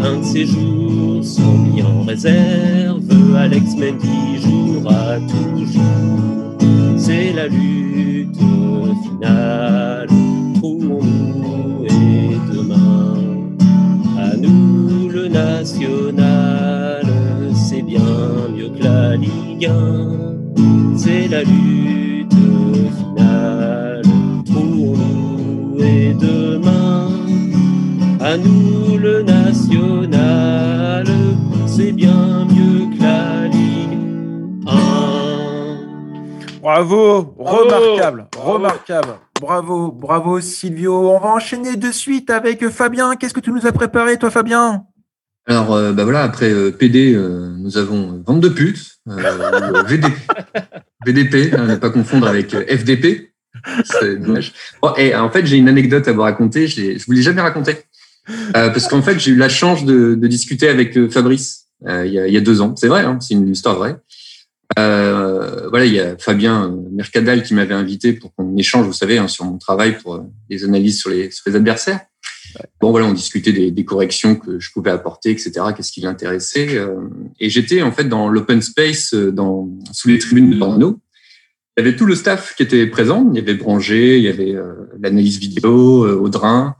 un de ces jours sont mis en réserve. Alex Mendy jouera toujours. C'est la lutte finale. Trouvons-nous et demain. À nous le national. C'est bien mieux que la Ligue 1. C'est la lutte finale. À nous le national. C'est bien mieux que la Ligue 1. Bravo, remarquable, remarquable. Bravo, bravo Silvio. On va enchaîner de suite avec Fabien. Qu'est-ce que tu nous as préparé, toi, Fabien? Alors, euh, bah voilà, après euh, PD, euh, nous avons vente de putes, euh, VDP, VDP, hein, ne pas confondre avec euh, FDP. C'est dommage. Bon, et en fait, j'ai une anecdote à vous raconter. Je ne vous l'ai jamais raconté. Euh, parce qu'en fait, j'ai eu la chance de, de discuter avec euh, Fabrice euh, il, y a, il y a deux ans. C'est vrai, hein, c'est une histoire vraie. Euh, voilà, il y a Fabien Mercadal qui m'avait invité pour qu'on échange, vous savez, hein, sur mon travail pour euh, les analyses sur les, sur les adversaires. Bon, voilà, on discutait des, des corrections que je pouvais apporter, etc. Qu'est-ce qui l'intéressait euh, Et j'étais en fait dans l'open space, euh, dans sous les tribunes de Bordeaux. Il y avait tout le staff qui était présent. Il y avait Branger, il y avait euh, l'analyse vidéo, euh, Audrin,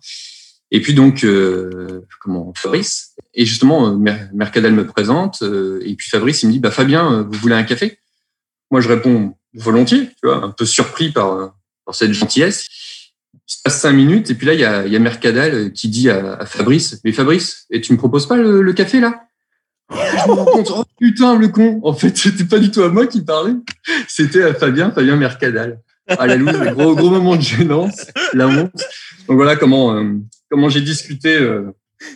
et puis donc euh, comment Fabrice. Et justement, euh, Mer- Mercadal me présente, euh, et puis Fabrice il me dit bah Fabien, euh, vous voulez un café? Moi je réponds volontiers, tu vois, un peu surpris par, euh, par cette gentillesse. Il se passe cinq minutes, et puis là il y a, y a Mercadal qui dit à, Fabrice mais Fabrice, et tu me proposes pas le, le café là? Je me rends compte, oh putain, le con. En fait, c'était pas du tout à moi qui parlait. C'était à Fabien, Fabien Mercadal. Ah, gros, gros moment de gênance, la honte. Donc voilà comment, euh, comment j'ai discuté euh,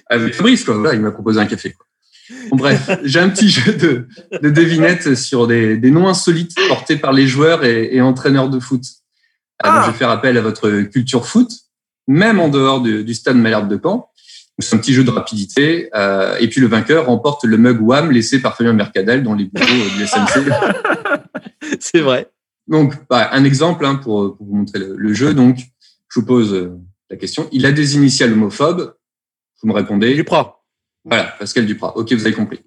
avec Fabrice, quoi. Voilà, il m'a proposé un café, quoi. Bon, bref, j'ai un petit jeu de, de devinettes sur des, des noms insolites portés par les joueurs et, et entraîneurs de foot. Alors, je vais faire appel à votre culture foot, même en dehors du, du stade Malherbe de Caen. C'est un petit jeu de rapidité. euh, et puis le vainqueur remporte le mug WAM laissé par Fabien Mercadal dans les bureaux du SMC. C'est vrai. Donc, bah, un exemple hein, pour, pour vous montrer le, le jeu. Donc, je vous pose euh, la question. Il a des initiales homophobes. Vous me répondez. Duprat. Voilà, Pascal Duprat. Ok, vous avez compris.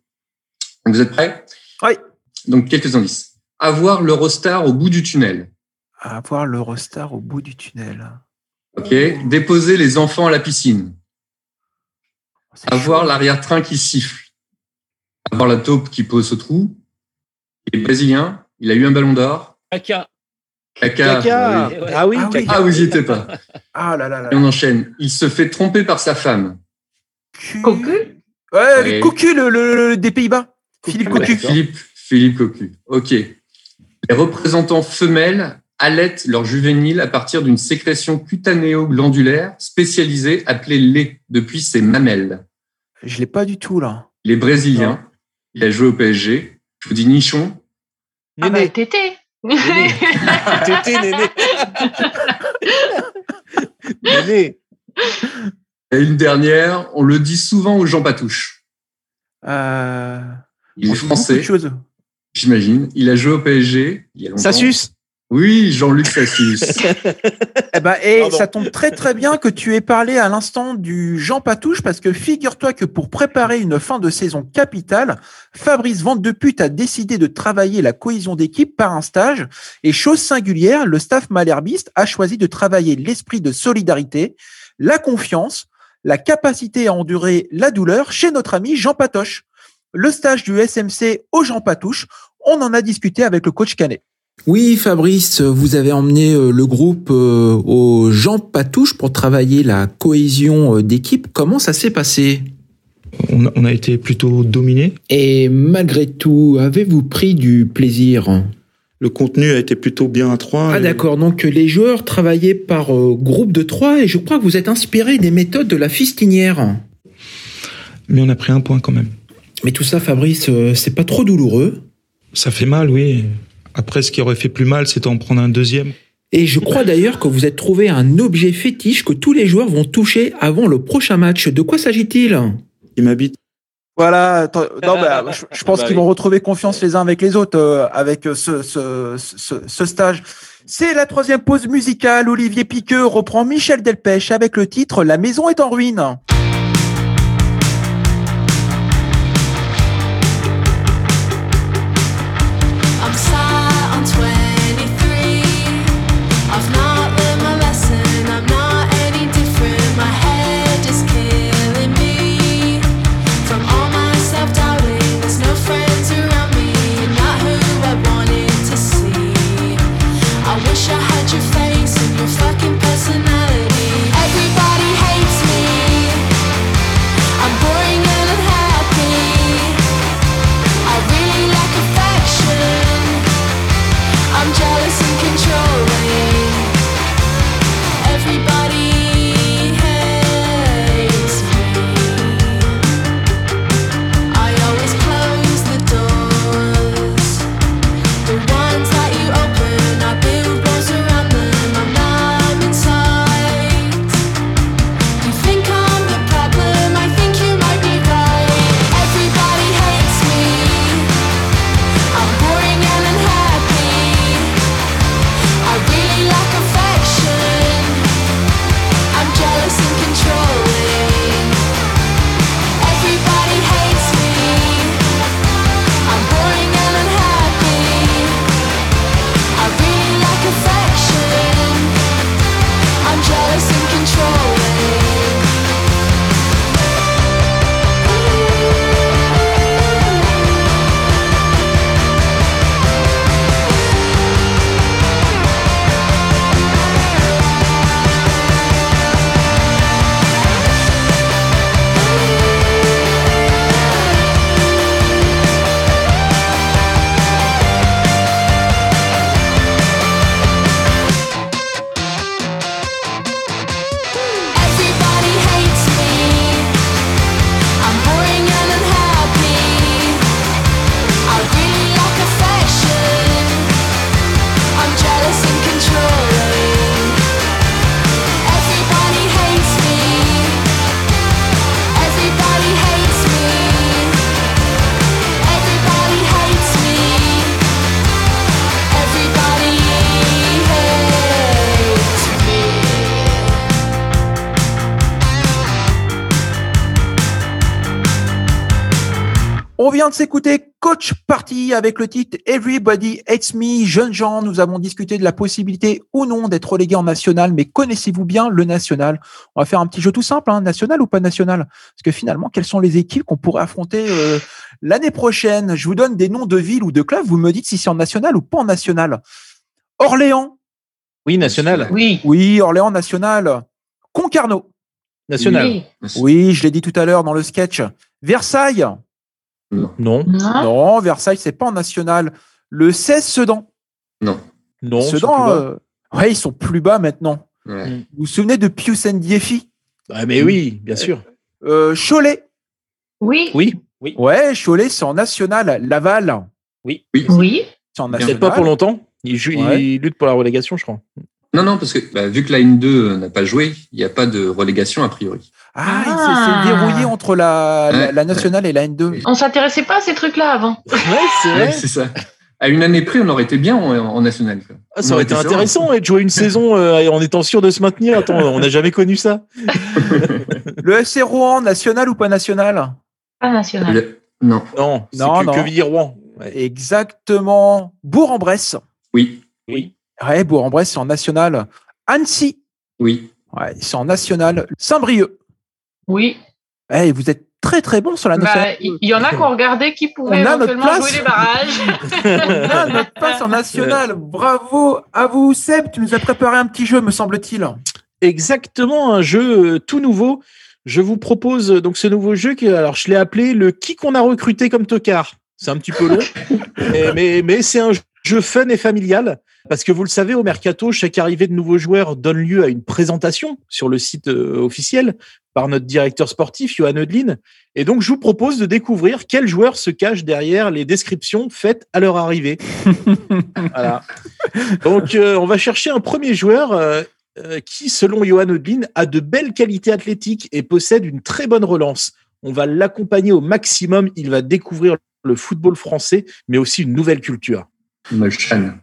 Donc, vous êtes prêts? Oui. Donc, quelques indices. Avoir l'Eurostar au bout du tunnel. Avoir l'Eurostar au bout du tunnel. OK. Déposer les enfants à la piscine. Avoir l'arrière-train qui siffle. Avoir la taupe qui pose au trou. Il est brésilien. Il a eu un ballon d'or. Caca. Caca. oui. Ah oui, Ah oui. caca. Ah, vous n'y étiez pas. Ah là là là. Et on enchaîne. Il se fait tromper par sa femme. Cocu Ouais, Cocu le, le- le- des Pays-Bas. Philippe Ouais, Cocu. Philippe, Philippe Cocu. OK. Les représentants femelles allaitent leurs juvéniles à partir d'une sécrétion cutanéo-glandulaire spécialisée appelée lait depuis ses mamelles. Je l'ai pas du tout là. Il est brésilien. Il a joué au PSG. Je vous dis nichon. Ah bah, Néné. Tété. Néné. Néné. Et une dernière, on le dit souvent aux gens patouches. Euh, Il est français, j'imagine. Il a joué au PSG il y a longtemps. Ça suce. Oui, Jean-Luc Sassus. Eh ben, et Pardon. ça tombe très très bien que tu aies parlé à l'instant du Jean Patouche parce que figure-toi que pour préparer une fin de saison capitale, Fabrice Vente de Pute a décidé de travailler la cohésion d'équipe par un stage et chose singulière, le staff malherbiste a choisi de travailler l'esprit de solidarité, la confiance, la capacité à endurer la douleur chez notre ami Jean Patoche. Le stage du SMC au Jean Patouche, on en a discuté avec le coach Canet. Oui, Fabrice, vous avez emmené euh, le groupe euh, au Jean Patouche pour travailler la cohésion euh, d'équipe. Comment ça s'est passé? On a, on a été plutôt dominé. Et malgré tout, avez-vous pris du plaisir? Le contenu a été plutôt bien à trois. Ah Et- d'accord, donc les joueurs travaillaient par groupe de trois et je crois que vous êtes inspiré des méthodes de la fistinière. Mais on a pris un point quand même. Mais tout ça, Fabrice, c'est pas trop douloureux? Ça fait mal, oui. Après, ce qui aurait fait plus mal, c'est d'en prendre un deuxième. Et je crois d'ailleurs que vous êtes trouvé un objet fétiche que tous les joueurs vont toucher avant le prochain match. De quoi s'agit-il? Il m'habite. Voilà, non, bah, je, je pense Bah qu'ils vont retrouver confiance les uns avec les autres euh, avec euh, ce, ce, ce, ce stage. C'est la troisième pause musicale. Olivier Piqueux reprend Michel Delpech avec le titre La maison est en ruine. Vient de s'écouter Coach Party avec le titre Everybody Hates Me. Jeunes gens, nous avons discuté de la possibilité ou non d'être relégué en national, mais connaissez-vous bien le national? On va faire un petit jeu tout simple, hein, national ou pas national? Parce que finalement, quelles sont les équipes qu'on pourrait affronter euh, l'année prochaine? Je vous donne des noms de villes ou de clubs, vous me dites si c'est en national ou pas en national. Orléans. Oui, national. Oui. Oui, Orléans national. Concarneau. National. Oui. Oui, je l'ai dit tout à l'heure dans le sketch. Versailles. Non. Non. Non, Versailles, c'est pas en national. Le 16 Sedan. Non. Non. Sedan, euh, ouais, ils sont plus bas maintenant. Ouais. Vous vous souvenez de Pius Ndiefi? Ah, mais oui, bien sûr. euh, Cholet. Oui. Oui. Ouais, Cholet, c'est en national. Laval, Oui. Oui. c'est en Peut-être national. pas pour longtemps. Il, joue, Ouais. il lutte pour la relégation, je crois. Non, non, parce que bah, vu que la N2 n'a pas joué, il n'y a pas de relégation a priori. Ah, il Ah. s'est- c'est verrouillé entre la, la, Ouais. la nationale et la N2. On s'intéressait pas à ces trucs-là avant. Ouais, c'est Ouais, c'est ça. À une année près, on aurait été bien en, en national. quoi. Ah, ça aurait été intéressant et de jouer une saison euh, en étant sûr de se maintenir. Attends, on n'a jamais connu ça. Le FC Rouen, national ou pas national? Pas national. Le- Non. Non, c'est Non, que, non. que Villiers-Rouen. Ouais. Exactement. Bourg-en-Bresse. Oui. Ouais, Bourg-en-Bresse, c'est en national. Annecy. Oui. Ouais, c'est en national. Saint-Brieuc. Oui. Eh, vous êtes très très bon sur la Bah, nationale. Il y, en a qui ont regardé qui pouvaient éventuellement place. jouer les barrages. On a notre place en national. Bravo à vous, Seb. Tu nous as préparé un petit jeu, me semble-t-il. Exactement, un jeu euh, tout nouveau. Je vous propose euh, donc ce nouveau jeu que, alors je l'ai appelé le qui qu'on a recruté comme tocard. C'est un petit peu long, mais, mais, mais c'est un jeu fun et familial parce que vous le savez, au mercato, chaque arrivée de nouveaux joueurs donne lieu à une présentation sur le site euh, officiel par notre directeur sportif, Johan Eudlin. Et donc, je vous propose de découvrir quels joueurs se cachent derrière les descriptions faites à leur arrivée. voilà. Donc, euh, on va chercher un premier joueur euh, euh, qui, selon Johan Eudlin, a de belles qualités athlétiques et possède une très bonne relance. On va l'accompagner au maximum. Il va découvrir le football français, mais aussi une nouvelle culture. Molchan.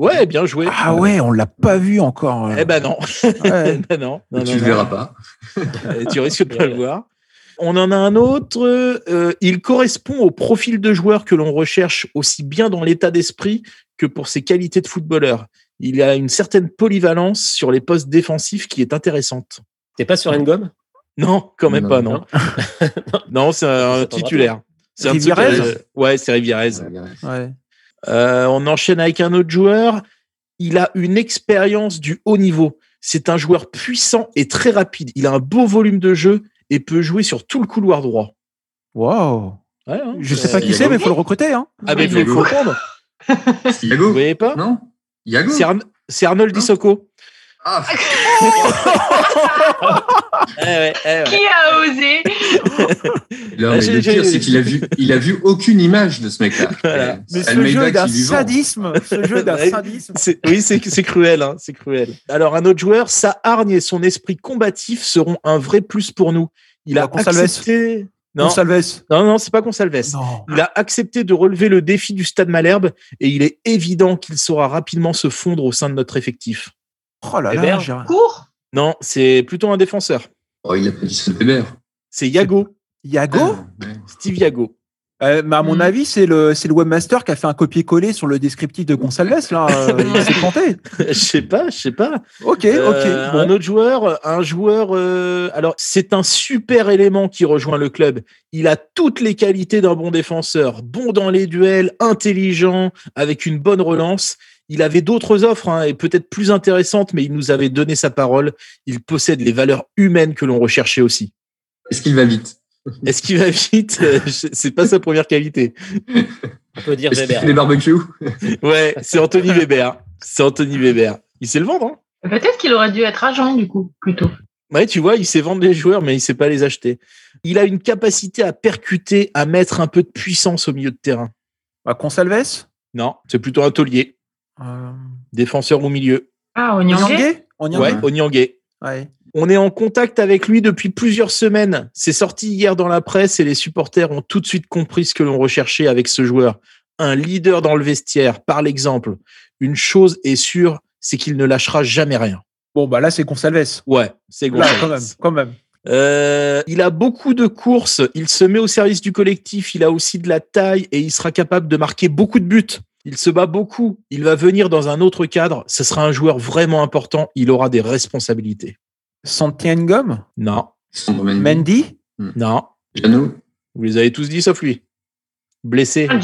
Ouais, bien joué. Ah ouais, on l'a pas vu encore. euh. Eh ben non. Ouais. Eh ben non. non, tu non, le non. verras pas. Tu risques de pas le voir. On en a un autre. euh, il correspond au profil de joueur que l'on recherche aussi bien dans l'état d'esprit que pour ses qualités de footballeur. Il a une certaine polyvalence sur les postes défensifs qui est intéressante. T'es pas sur une gomme Non, quand même Non, pas, non. non, c'est un titulaire. C'est Rivierez euh, Ouais, c'est Rivierez. Ouais. Euh, on enchaîne avec un autre joueur. Il a une expérience du haut niveau. C'est un joueur puissant et très rapide. Il a un beau volume de jeu et peut jouer sur tout le couloir droit. Wow. Ouais, hein. Je sais pas qui Yago. c'est, mais il faut le recruter. Hein. Ah, mais il faut Yago. faut prendre. C'est Vous Yago voyez pas Non Yago C'est Arn- c'est Arnold Dissoko. Ah, Eh ouais, eh ouais. Qui a osé? Non, Ah, mais le pire, c'est qu'il a vu, il a vu aucune image de ce mec-là. Voilà. Mais ce jeu d'un sadisme, ce jeu d'un Ouais. sadisme. Oui, c'est cruel, hein, c'est cruel. Alors, un autre joueur, sa hargne et son esprit combatif seront un vrai plus pour nous. Il a Bah, Gonçalves. accepté. Non, non, non, c'est pas Gonçalves. Non. Il a accepté de relever le défi du Stade Malherbe et il est évident qu'il saura rapidement se fondre au sein de notre effectif. Oh là là. Hébert. j'ai- Court? Non, c'est plutôt un défenseur. Oh, il a pas dit ça. C'est Yago, Yago Ah, ouais. Steve Yago. Euh, mais à mon Mm. avis, c'est le, c'est le webmaster qui a fait un copier-coller sur le descriptif de Gonçalves. Là. Euh, il s'est planté. je sais pas, je sais pas. Ok, Euh, ok. Bon. Un autre joueur, un joueur. euh, alors, c'est un super élément qui rejoint le club. Il a toutes les qualités d'un bon défenseur, bon dans les duels, intelligent, avec une bonne relance. Il avait d'autres offres hein, et peut-être plus intéressantes, mais il nous avait donné sa parole. Il possède les valeurs humaines que l'on recherchait aussi. Est-ce qu'il va vite? Est-ce qu'il va vite? Euh, C'est pas sa première qualité. On peut dire Est-ce qu'il Weber. des barbecues? Ouais, c'est Anthony Weber. C'est Anthony Weber. Il sait le vendre. Hein Peut-être qu'il aurait dû être agent, du coup, plutôt. Ouais, tu vois, il sait vendre les joueurs, mais il sait pas les acheter. Il a une capacité à percuter, à mettre un peu de puissance au milieu de terrain. Bah, Gonçalves Non, c'est plutôt un taulier. Défenseur au milieu. Ah, Onyangé Ouais, Onyangé. Ouais. On est en contact avec lui depuis plusieurs semaines. C'est sorti hier dans la presse et les supporters ont tout de suite compris ce que l'on recherchait avec ce joueur. Un leader dans le vestiaire, par l'exemple. Une chose est sûre, c'est qu'il ne lâchera jamais rien. Bon, bah là, c'est Gonçalves. Ouais, c'est Là, Gonçalves. quand même, quand même. Euh, il a beaucoup de courses, il se met au service du collectif, il a aussi de la taille et il sera capable de marquer beaucoup de buts. Il se bat beaucoup, il va venir dans un autre cadre, ce sera un joueur vraiment important, il aura des responsabilités. Santiengom Non. Mendy? Non. Jeannot Vous les avez tous dit sauf lui. Blessé. Ah,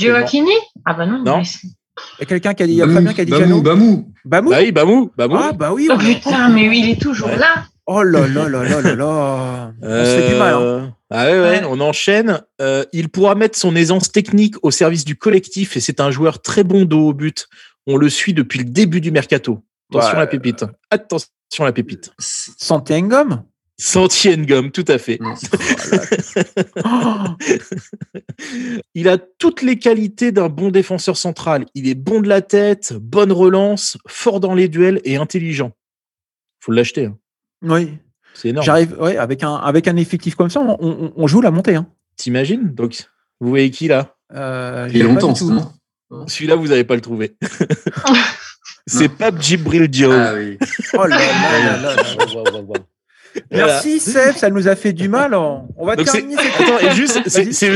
Ah bah non. Non. Il y a quelqu'un qui a dit, il y a Fabien qui a dit Bamou. Bamou. Bamou? Bah oui, Bamou, Bamou. Ah bah oui. Oh putain, mais oui, il est toujours Ouais. là. Oh là là là là là là. On se fait du mal. hein. Ah ouais, ouais, on enchaîne. Euh, il pourra mettre son aisance technique au service du collectif et c'est un joueur très bon dos au but. On le suit depuis le début du mercato. Attention Ouais. la pépite. Attention la pépite. Santiengom Santiengom, tout à fait. Oh, Il a toutes les qualités d'un bon défenseur central. Il est bon de la tête, bonne relance, fort dans les duels et intelligent. Faut l'acheter. hein. Oui. C'est énorme. J'arrive, ouais, avec un, avec un effectif comme ça, on, on- on joue la montée. Hein. T'imagines Donc, vous voyez qui là? Euh, Il y a pas longtemps, ça, non Celui-là, vous n'allez pas le trouver. C'est Pape Djibril Diop. Ah oui. Oh là là là. Merci Seb, ça nous a fait du mal. On on va Donc terminer cette Attends, et juste, c'est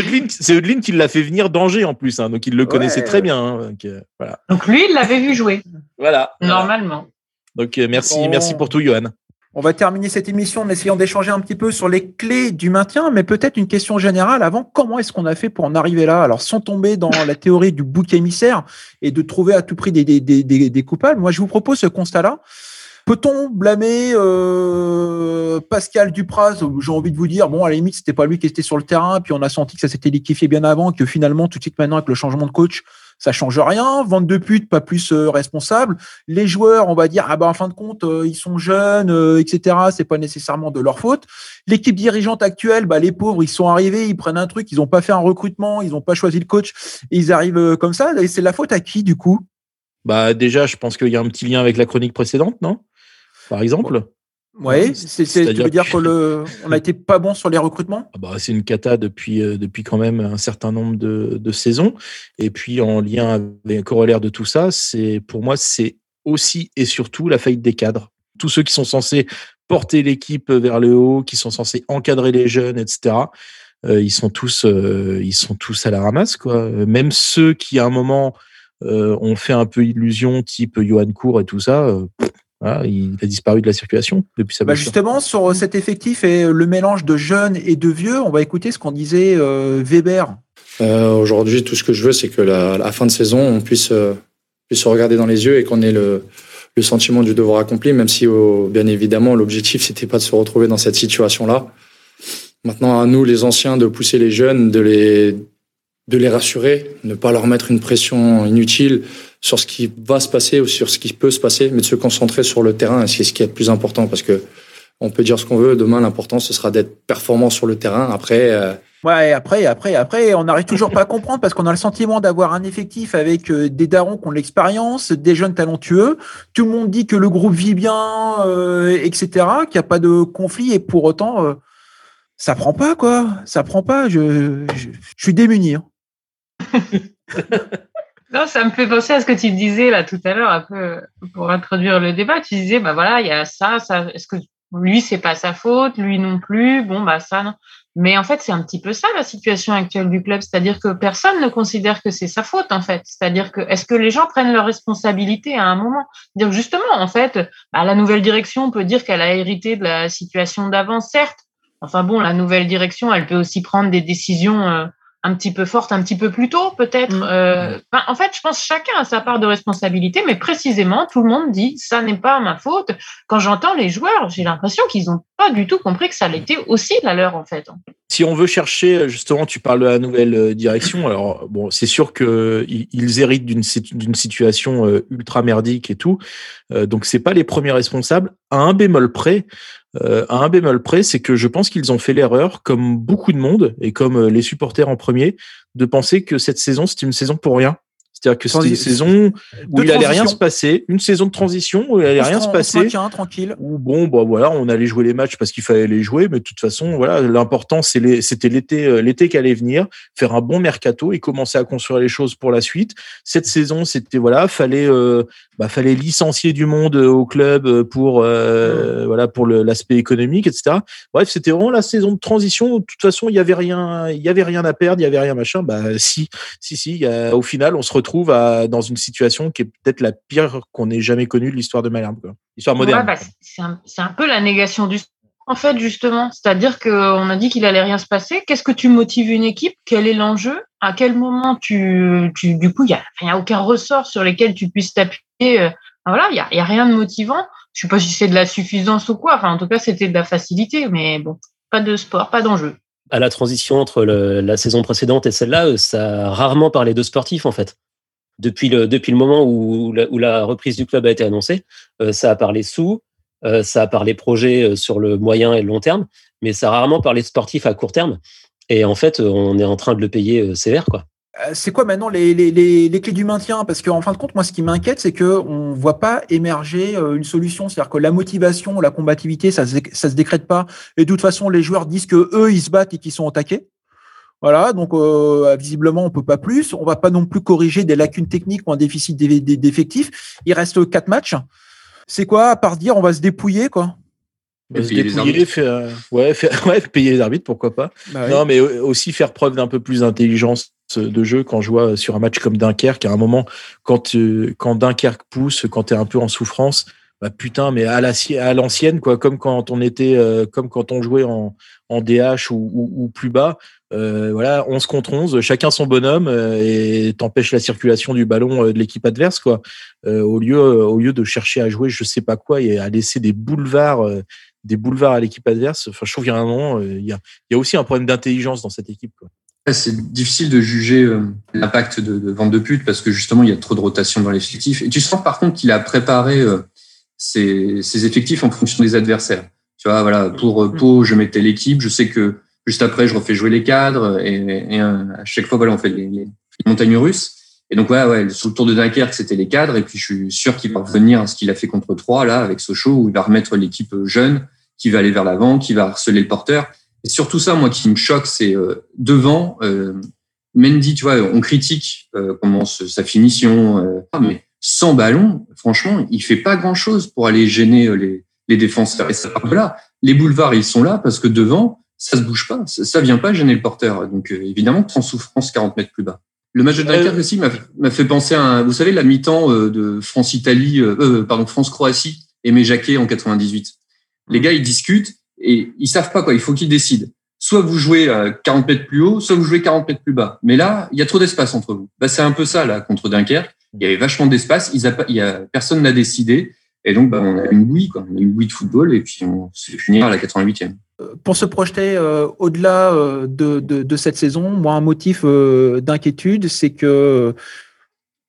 Eudeline, qui l'a fait venir d'Angers en plus, hein, donc il le connaissait Ouais. très bien. hein, donc, euh, voilà. Donc lui, il l'avait vu jouer, voilà. Voilà. normalement. Donc euh, merci, Bon. merci pour tout, Johan. On va terminer cette émission en essayant d'échanger un petit peu sur les clés du maintien, mais peut-être une question générale avant. Comment est-ce qu'on a fait pour en arriver là? Alors, sans tomber dans la théorie du bouc émissaire et de trouver à tout prix des, des, des, des- coupables, moi, je vous propose ce constat-là. Peut-on blâmer euh, Pascal Dupraz? J'ai envie de vous dire, bon, à la limite, c'était pas lui qui était sur le terrain, puis on a senti que ça s'était liquéfié bien avant, que finalement, tout de suite maintenant, avec le changement de coach, ça change rien. Vente de pute, pas plus euh, responsable. Les joueurs, on va dire, ah ben en fin de compte, euh, ils sont jeunes, euh, etc. C'est pas nécessairement de leur faute. L'équipe dirigeante actuelle, bah les pauvres, ils sont arrivés, ils prennent un truc, ils n'ont pas fait un recrutement, ils n'ont pas choisi le coach, et ils arrivent euh, comme ça. Et c'est la faute à qui du coup? Bah déjà, je pense qu'il y a un petit lien avec la chronique précédente, non? Par exemple. C'est, c'est- tu veux dire que- qu'on le, on a été pas bon sur les recrutements? Ah bah, c'est une cata depuis, euh, depuis quand même un certain nombre de, de saisons. Et puis en lien avec un corollaire de tout ça, c'est pour moi c'est aussi et surtout la faillite des cadres. Tous ceux qui sont censés porter l'équipe vers le haut, qui sont censés encadrer les jeunes, etc. euh, ils sont tous, euh, ils sont tous à la ramasse quoi. Même ceux qui à un moment euh, ont fait un peu illusion, type Johan Cour et tout ça. Euh, voilà, il a disparu de la circulation depuis sa Bah blessure. justement, sur cet effectif et le mélange de jeunes et de vieux, on va écouter ce qu'on disait euh, Weber. Euh, Aujourd'hui, tout ce que je veux, c'est que la, la fin de saison, on puisse, euh, puisse se regarder dans les yeux et qu'on ait le, le sentiment du devoir accompli, même si, oh, bien évidemment, l'objectif, c'était pas de se retrouver dans cette situation-là. Maintenant, à nous, les anciens, de pousser les jeunes, de les, de les rassurer, ne pas leur mettre une pression inutile sur ce qui va se passer ou sur ce qui peut se passer, mais de se concentrer sur le terrain, et c'est ce qui est le plus important, parce que on peut dire ce qu'on veut, demain, l'important, ce sera d'être performant sur le terrain. Après, euh, Ouais, et après, après, après, on n'arrive toujours pas à comprendre parce qu'on a le sentiment d'avoir un effectif avec euh, des darons qui ont de l'expérience, des jeunes talentueux. Tout le monde dit que le groupe vit bien, euh, etc., qu'il n'y a pas de conflit et pour autant, euh, ça prend pas, quoi. Ça prend pas. Je, je, je suis démuni. hein. Non, ça me fait penser à ce que tu disais là tout à l'heure, un peu pour introduire le débat. Tu disais, bah voilà, il y a ça, ça. Est-ce que lui, c'est pas sa faute, lui non plus? Bon, bah ça, non. Mais en fait, c'est un petit peu ça la situation actuelle du club, c'est-à-dire que personne ne considère que c'est sa faute en fait. C'est-à-dire que est-ce que les gens prennent leurs responsabilités à un moment? Dire justement, en fait, bah, la nouvelle direction on peut dire qu'elle a hérité de la situation d'avant, certes. Enfin bon, la nouvelle direction, elle peut aussi prendre des décisions. euh, un petit peu forte un petit peu plus tôt, peut-être. Euh, ben, en fait, je pense que chacun a sa part de responsabilité, mais précisément, tout le monde dit ça n'est pas ma faute. Quand j'entends les joueurs, j'ai l'impression qu'ils n'ont pas du tout compris que ça l'était aussi la leur, en fait. Si on veut chercher, justement, tu parles de la nouvelle euh, direction. Alors, bon, c'est sûr que i- ils héritent d'une sit- d'une situation euh, ultra merdique et tout. Euh, donc, c'est pas les premiers responsables. À un bémol près, euh, à un bémol près, c'est que je pense qu'ils ont fait l'erreur, comme beaucoup de monde et comme euh, les supporters en premier, de penser que cette saison c'était une saison pour rien. C'est-à-dire que c'était une saison où il allait rien transition. se passer, une saison de transition où il allait On rien se passer. maintient, tranquille. Où bon, bah voilà, on allait jouer les matchs parce qu'il fallait les jouer, mais de toute façon, voilà, l'important c'était l'été, euh, l'été qui allait venir, faire un bon mercato et commencer à construire les choses pour la suite. Cette saison, c'était voilà, fallait, euh, bah, fallait licencier du monde euh, au club pour, euh, voilà, pour l'aspect économique, etc. Bref, c'était vraiment la saison de transition. De toute façon, il y avait rien, il y avait rien à perdre, il y avait rien machin. Bah si, si, si. il y a- au final, on se retrouve à, dans une situation qui est peut-être la pire qu'on ait jamais connue de l'histoire de Malherbe, quoi. Histoire moderne. Ouais, bah, c'est- un, peu la négation du sport, en fait, justement. C'est-à-dire qu'on a dit qu'il allait rien se passer. Qu'est-ce que tu motives une équipe? Quel est l'enjeu? À quel moment tu, tu du coup, il n'y a, il y a aucun ressort sur lesquels tu puisses t'appuyer. euh, Voilà, il n'y a, il y a rien de motivant. Je sais pas si c'est de la suffisance ou quoi. Enfin, en tout cas, c'était de la facilité, mais bon, pas de sport, pas d'enjeu. À la transition entre le- la saison précédente et celle-là, euh, ça a rarement parlé de sportif en fait. Depuis le, depuis le moment où la, reprise du club a été annoncée, euh, ça a parlé sous, euh, ça a parlé projet euh, sur le moyen et le long terme, mais ça a rarement parlé de sportif à court terme. Et en fait, on est en train de le payer sévère. Quoi. C'est quoi maintenant les, les, les, les clés du maintien? Parce qu'en fin de compte, moi, ce qui m'inquiète, c'est qu'on ne voit pas émerger une solution. C'est-à-dire que la motivation, la combativité, ça ne se, se décrète pas. Et de toute façon, les joueurs disent que eux, ils se battent et qu'ils sont attaqués. Voilà, donc euh, visiblement, on peut pas plus. On va pas non plus corriger des lacunes techniques ou un déficit d'eff- d'effectifs. Il reste quatre matchs. C'est quoi, à part dire on va se dépouiller, quoi? On va se payer les dépouiller, faire, ouais, faire- ouais, payer les arbitres, pourquoi pas. Bah oui. Non, mais au- aussi faire preuve d'un peu plus d'intelligence de jeu quand je vois sur un match comme Dunkerque, à un moment, quand, euh, quand Dunkerque pousse, quand tu es un peu en souffrance, bah putain, mais à la- à l'ancienne, quoi, comme quand on était, euh, comme quand on jouait en, en DH ou, plus bas, euh, voilà, 11 contre 11, chacun son bonhomme euh, et t'empêches la circulation du ballon de l'équipe adverse, quoi. Au lieu, au lieu de chercher à jouer, je sais pas quoi, et à laisser des boulevards, des boulevards à l'équipe adverse. Enfin, je trouve qu'il y a un moment, il y a, il y a aussi un problème d'intelligence dans cette équipe, C'est difficile de juger l'impact de, de vente de pute parce que justement, il y a trop de rotation dans l'effectif. Et tu sens par contre qu'il a préparé ses, ses effectifs en fonction des adversaires. Tu vois, voilà, pour euh, Pau, je mettais l'équipe. Je sais que juste après, je refais jouer les cadres et, et, euh, à chaque fois, voilà, on fait les, les montagnes russes. Et donc, ouais, ouais, sur le tour de Dunkerque, c'était les cadres. Et puis, je suis sûr qu'il va revenir à ce qu'il a fait contre Troyes, là, avec Sochaux, où il va remettre l'équipe jeune, qui va aller vers l'avant, qui va harceler le porteur. Et surtout ça, moi, qui me choque, c'est euh, devant, euh, Mendy, tu vois, on critique euh, comment sa finition, euh, mais sans ballon, franchement, il fait pas grand chose pour aller gêner euh, les, les défenseurs. Et ça part de là. Les boulevards, ils sont là parce que devant, ça se bouge pas, ça, ça vient pas gêner le porteur. Donc euh, évidemment, en souffrance 40 mètres plus bas. Le match de Dunkerque aussi m'a fait penser à, un- vous savez, la mi-temps euh, de France-Italie, euh, euh, pardon, France-Croatie, Aimé Jacquet en 98. Les gars, ils discutent et ils savent pas quoi. Il faut qu'ils décident. Soit vous jouez à 40 mètres plus haut, soit vous jouez 40 mètres plus bas. Mais là, il y a trop d'espace entre vous. Bah, c'est un peu ça là contre Dunkerque. Il y avait vachement d'espace. Il y a personne n'a décidé. Et donc, bah, on a une bouille, quoi. On a une bouille de football et puis on se fait finir à la 88e. pour se projeter euh, au-delà euh, de, cette saison, moi, un motif euh, d'inquiétude, c'est que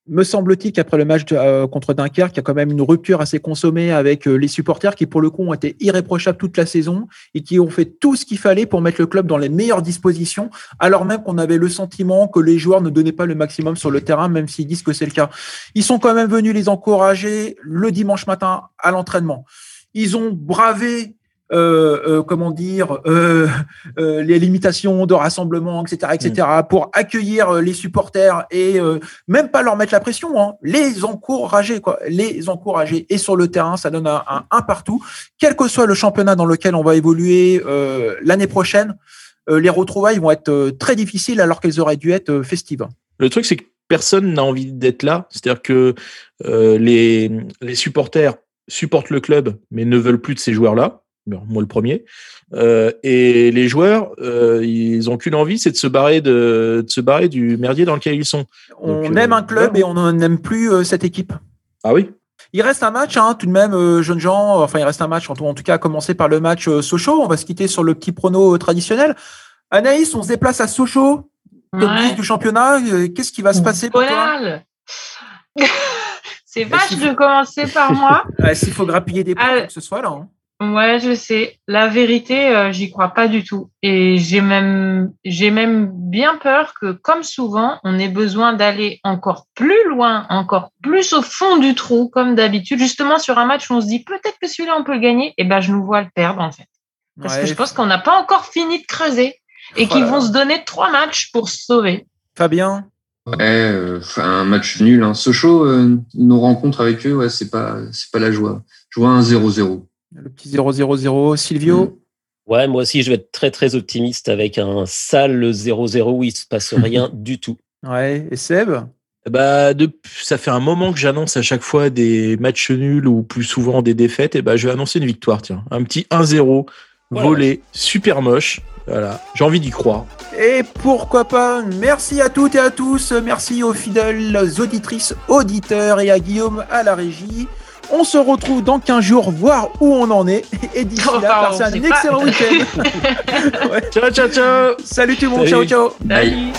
me semble-t-il qu'après le match euh, contre Dunkerque, il y a quand même une rupture assez consommée avec euh, les supporters qui, pour le coup, ont été irréprochables toute la saison et qui ont fait tout ce qu'il fallait pour mettre le club dans les meilleures dispositions, alors même qu'on avait le sentiment que les joueurs ne donnaient pas le maximum sur le terrain, même s'ils disent que c'est le cas. Ils sont quand même venus les encourager le dimanche matin à l'entraînement. Ils ont bravé comment dire, euh, euh, les limitations de rassemblement, etc., etc., pour accueillir euh, les supporters et euh, même pas leur mettre la pression, hein, les encourager, quoi, les encourager. Et sur le terrain, ça donne un, un, un partout, quel que soit le championnat dans lequel on va évoluer euh, l'année prochaine. euh, les retrouvailles vont être euh, très difficiles alors qu'elles auraient dû être euh, festives. Le truc, c'est que personne n'a envie d'être là. C'est-à-dire que euh, les, les supporters supportent le club, mais ne veulent plus de ces joueurs-là. Bon, moi, le premier. Euh, et les joueurs, euh, ils ont qu'une envie, c'est de se barrer de, de se barrer du merdier dans lequel ils sont. On Donc, aime euh, un club et on n'aime plus euh, cette équipe. Ah oui? Il reste un match, hein, tout de même, euh, jeunes gens. Enfin, il reste un match, en tout, en tout cas, à commencer par le match euh, Sochaux. On va se quitter sur le petit prono euh, traditionnel. Anaïs, on se déplace à Sochaux, Ouais. 10 du championnat. Euh, Qu'est-ce qui va se passer pour toi? C'est vache de commencer par moi. Euh, S'il faut grappiller des points, faut que ce soit là. hein. Ouais, je sais. La vérité, euh, j'y crois pas du tout. Et j'ai même, j'ai même bien peur que, comme souvent, on ait besoin d'aller encore plus loin, encore plus au fond du trou, comme d'habitude. Justement, sur un match où on se dit peut-être que celui-là, on peut le gagner. Et ben, je nous vois le perdre, en fait. Parce Ouais. que je pense qu'on n'a pas encore fini de creuser et qu'ils vont se donner trois matchs pour se sauver. Fabien? Ouais, euh, enfin, un match nul. Hein. Sochaux, euh, nos rencontres avec eux, ouais, c'est pas, c'est pas la joie. Je vois un 0-0. Le petit 0-0-0. Silvio Ouais, moi aussi, je vais être très très optimiste avec un sale 0-0 où il se passe rien du tout. Ouais. Et Seb? Bah, de, ça fait un moment que j'annonce à chaque fois des matchs nuls ou plus souvent des défaites. Et bah, je vais annoncer une victoire, tiens. Un petit 1-0 volé, super moche. Voilà. J'ai envie d'y croire. Et pourquoi pas? Merci à toutes et à tous. Merci aux fidèles auditrices, auditeurs et à Guillaume à la régie. On se retrouve dans 15 jours, voir où on en est. Et d'ici là, Oh, passez un excellent week-end. Ouais. Ciao, ciao, ciao Salut tout le monde, Salut. ciao, ciao. Bye.